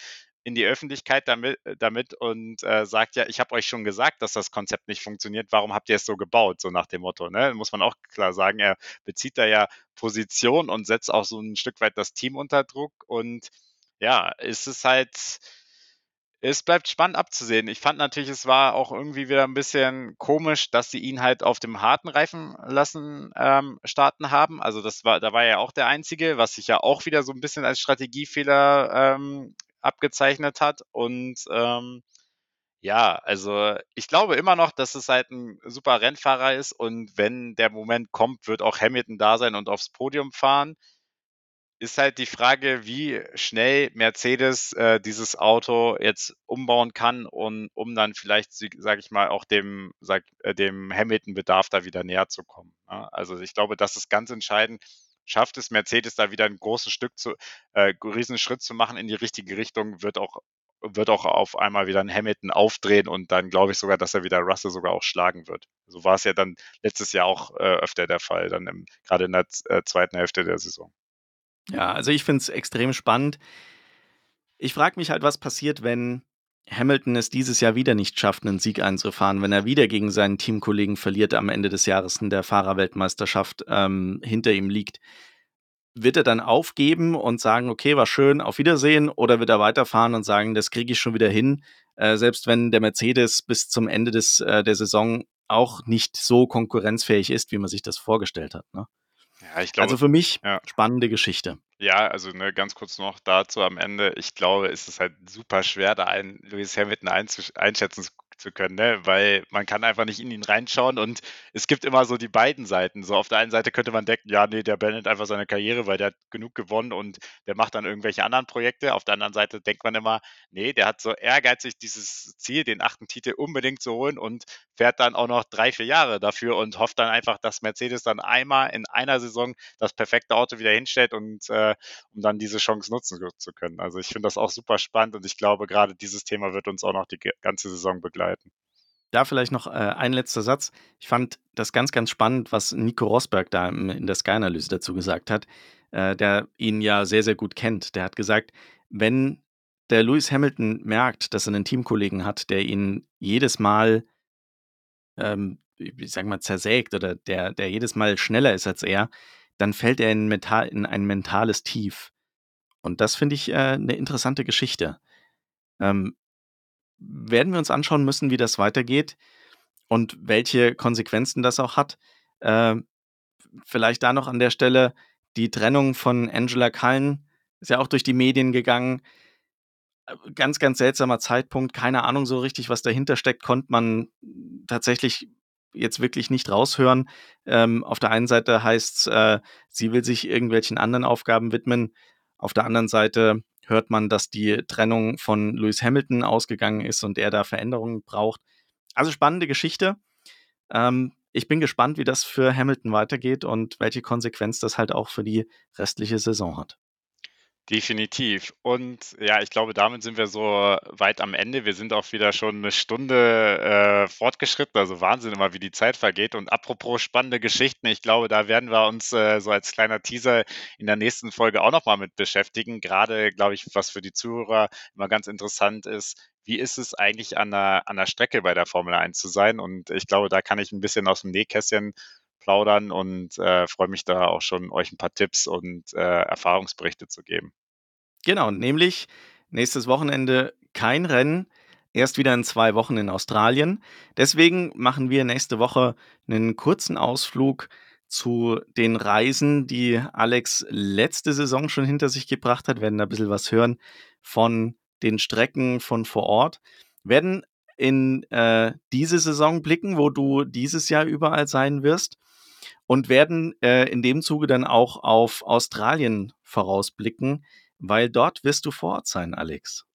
in die Öffentlichkeit damit, damit und äh, sagt ja, ich habe euch schon gesagt, dass das Konzept nicht funktioniert, warum habt ihr es so gebaut, so nach dem Motto. Ne? Muss man auch klar sagen, er bezieht da ja Position und setzt auch so ein Stück weit das Team unter Druck und ja, ist es halt es bleibt spannend abzusehen. Ich fand natürlich, es war auch irgendwie wieder ein bisschen komisch, dass sie ihn halt auf dem harten Reifen lassen ähm, starten haben. Also das war, da war ja auch der Einzige, was sich ja auch wieder so ein bisschen als Strategiefehler ähm, abgezeichnet hat. Und ähm, ja, also ich glaube immer noch, dass es halt ein super Rennfahrer ist und wenn der Moment kommt, wird auch Hamilton da sein und aufs Podium fahren ist halt die Frage, wie schnell Mercedes äh, dieses Auto jetzt umbauen kann und um dann vielleicht, sage ich mal, auch dem, sag, äh, dem Hamilton-Bedarf da wieder näher zu kommen. Ne? Also ich glaube, das ist ganz entscheidend. Schafft es Mercedes da wieder ein großes Stück zu, äh, riesen Schritt zu machen in die richtige Richtung, wird auch wird auch auf einmal wieder ein Hamilton aufdrehen und dann glaube ich sogar, dass er wieder Russell sogar auch schlagen wird. So war es ja dann letztes Jahr auch äh, öfter der Fall, dann gerade in der äh, zweiten Hälfte der Saison. Ja, also ich finde es extrem spannend. Ich frage mich halt, was passiert, wenn Hamilton es dieses Jahr wieder nicht schafft, einen Sieg einzufahren, wenn er wieder gegen seinen Teamkollegen verliert am Ende des Jahres in der Fahrerweltmeisterschaft ähm, hinter ihm liegt. Wird er dann aufgeben und sagen, okay, war schön, auf Wiedersehen, oder wird er weiterfahren und sagen, das kriege ich schon wieder hin, äh, selbst wenn der Mercedes bis zum Ende des, äh, der Saison auch nicht so konkurrenzfähig ist, wie man sich das vorgestellt hat. Ne? Ja, ich glaube, also für mich ja. spannende Geschichte. Ja, also ne, ganz kurz noch dazu am Ende. Ich glaube, ist es halt super schwer, da einen Lewis Hamilton einschätzen zu können, ne? weil man kann einfach nicht in ihn reinschauen und es gibt immer so die beiden Seiten. So auf der einen Seite könnte man denken, ja, nee, der beendet einfach seine Karriere, weil der hat genug gewonnen und der macht dann irgendwelche anderen Projekte. Auf der anderen Seite denkt man immer, nee, der hat so ehrgeizig dieses Ziel, den achten Titel unbedingt zu holen und fährt dann auch noch drei, vier Jahre dafür und hofft dann einfach, dass Mercedes dann einmal in einer Saison das perfekte Auto wieder hinstellt und äh, um dann diese Chance nutzen zu können. Also ich finde das auch super spannend und ich glaube, gerade dieses Thema wird uns auch noch die ganze Saison begleiten begleiten. Da vielleicht noch äh, ein letzter Satz. Ich fand das ganz, ganz spannend, was Nico Rosberg da in der Sky-Analyse dazu gesagt hat, äh, der ihn ja sehr, sehr gut kennt. Der hat gesagt, wenn der Lewis Hamilton merkt, dass er einen Teamkollegen hat, der ihn jedes Mal, ähm, ich sag mal, zersägt oder der, der jedes Mal schneller ist als er, dann fällt er in, mental, in ein mentales Tief. Und das finde ich äh, eine interessante Geschichte. Ähm, werden wir uns anschauen müssen, wie das weitergeht und welche Konsequenzen das auch hat. Äh, vielleicht da noch an der Stelle die Trennung von Angela Cullen ist ja auch durch die Medien gegangen. Äh, ganz, ganz seltsamer Zeitpunkt. Keine Ahnung so richtig, was dahinter steckt, konnte man tatsächlich jetzt wirklich nicht raushören. Ähm, auf der einen Seite heißt es, äh, sie will sich irgendwelchen anderen Aufgaben widmen. Auf der anderen Seite hört man, dass die Trennung von Lewis Hamilton ausgegangen ist und er da Veränderungen braucht. Also spannende Geschichte. Ähm, ich bin gespannt, wie das für Hamilton weitergeht und welche Konsequenz das halt auch für die restliche Saison hat. Definitiv. Und ja, ich glaube, damit sind wir so weit am Ende. Wir sind auch wieder schon eine Stunde äh, fortgeschritten. Also Wahnsinn immer, wie die Zeit vergeht. Und apropos spannende Geschichten, ich glaube, da werden wir uns äh, so als kleiner Teaser in der nächsten Folge auch nochmal mit beschäftigen. Gerade, glaube ich, was für die Zuhörer immer ganz interessant ist, wie ist es eigentlich an der, an der Strecke bei der Formel 1 zu sein? Und ich glaube, da kann ich ein bisschen aus dem Nähkästchen plaudern und äh, freue mich da auch schon, euch ein paar Tipps und äh, Erfahrungsberichte zu geben. Genau, nämlich nächstes Wochenende kein Rennen, erst wieder in zwei Wochen in Australien. Deswegen machen wir nächste Woche einen kurzen Ausflug zu den Reisen, die Alex letzte Saison schon hinter sich gebracht hat. Werden da ein bisschen was hören von den Strecken von vor Ort. Werden in äh, diese Saison blicken, wo du dieses Jahr überall sein wirst und werden äh, in dem Zuge dann auch auf Australien vorausblicken, weil dort wirst du vor Ort sein, Alex.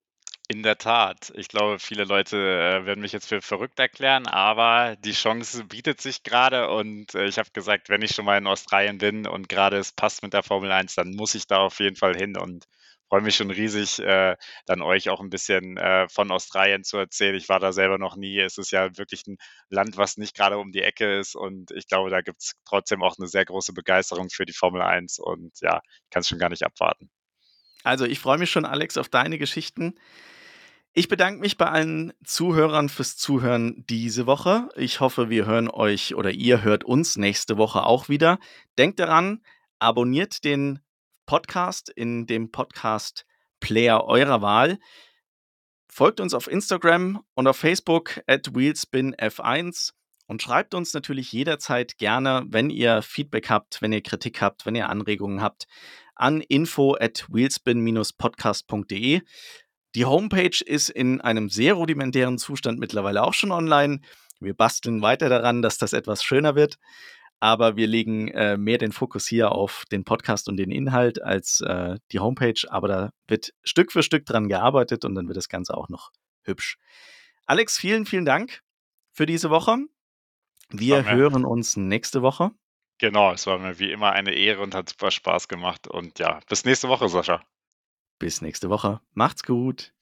In der Tat. Ich glaube, viele Leute äh, werden mich jetzt für verrückt erklären, aber die Chance bietet sich gerade und äh, ich habe gesagt, wenn ich schon mal in Australien bin und gerade es passt mit der Formel 1, dann muss ich da auf jeden Fall hin und freue mich schon riesig, äh, dann euch auch ein bisschen äh, von Australien zu erzählen. Ich war da selber noch nie. Es ist ja wirklich ein Land, was nicht gerade um die Ecke ist. Und ich glaube, da gibt es trotzdem auch eine sehr große Begeisterung für die Formel 1. Und ja, ich kann es schon gar nicht abwarten. Also ich freue mich schon, Alex, auf deine Geschichten. Ich bedanke mich bei allen Zuhörern fürs Zuhören diese Woche. Ich hoffe, wir hören euch oder ihr hört uns nächste Woche auch wieder. Denkt daran, abonniert den Podcast in dem Podcast-Player eurer Wahl. Folgt uns auf Instagram und auf Facebook at wheelspinf1 und schreibt uns natürlich jederzeit gerne, wenn ihr Feedback habt, wenn ihr Kritik habt, wenn ihr Anregungen habt, an info at wheelspin-podcast.de. Die Homepage ist in einem sehr rudimentären Zustand mittlerweile auch schon online. Wir basteln weiter daran, dass das etwas schöner wird aber wir legen äh, mehr den Fokus hier auf den Podcast und den Inhalt als äh, die Homepage. Aber da wird Stück für Stück dran gearbeitet und dann wird das Ganze auch noch hübsch. Alex, vielen, vielen Dank für diese Woche. Wir hören uns nächste Woche. Genau, es war mir wie immer eine Ehre und hat super Spaß gemacht. Und ja, bis nächste Woche, Sascha. Bis nächste Woche. Macht's gut.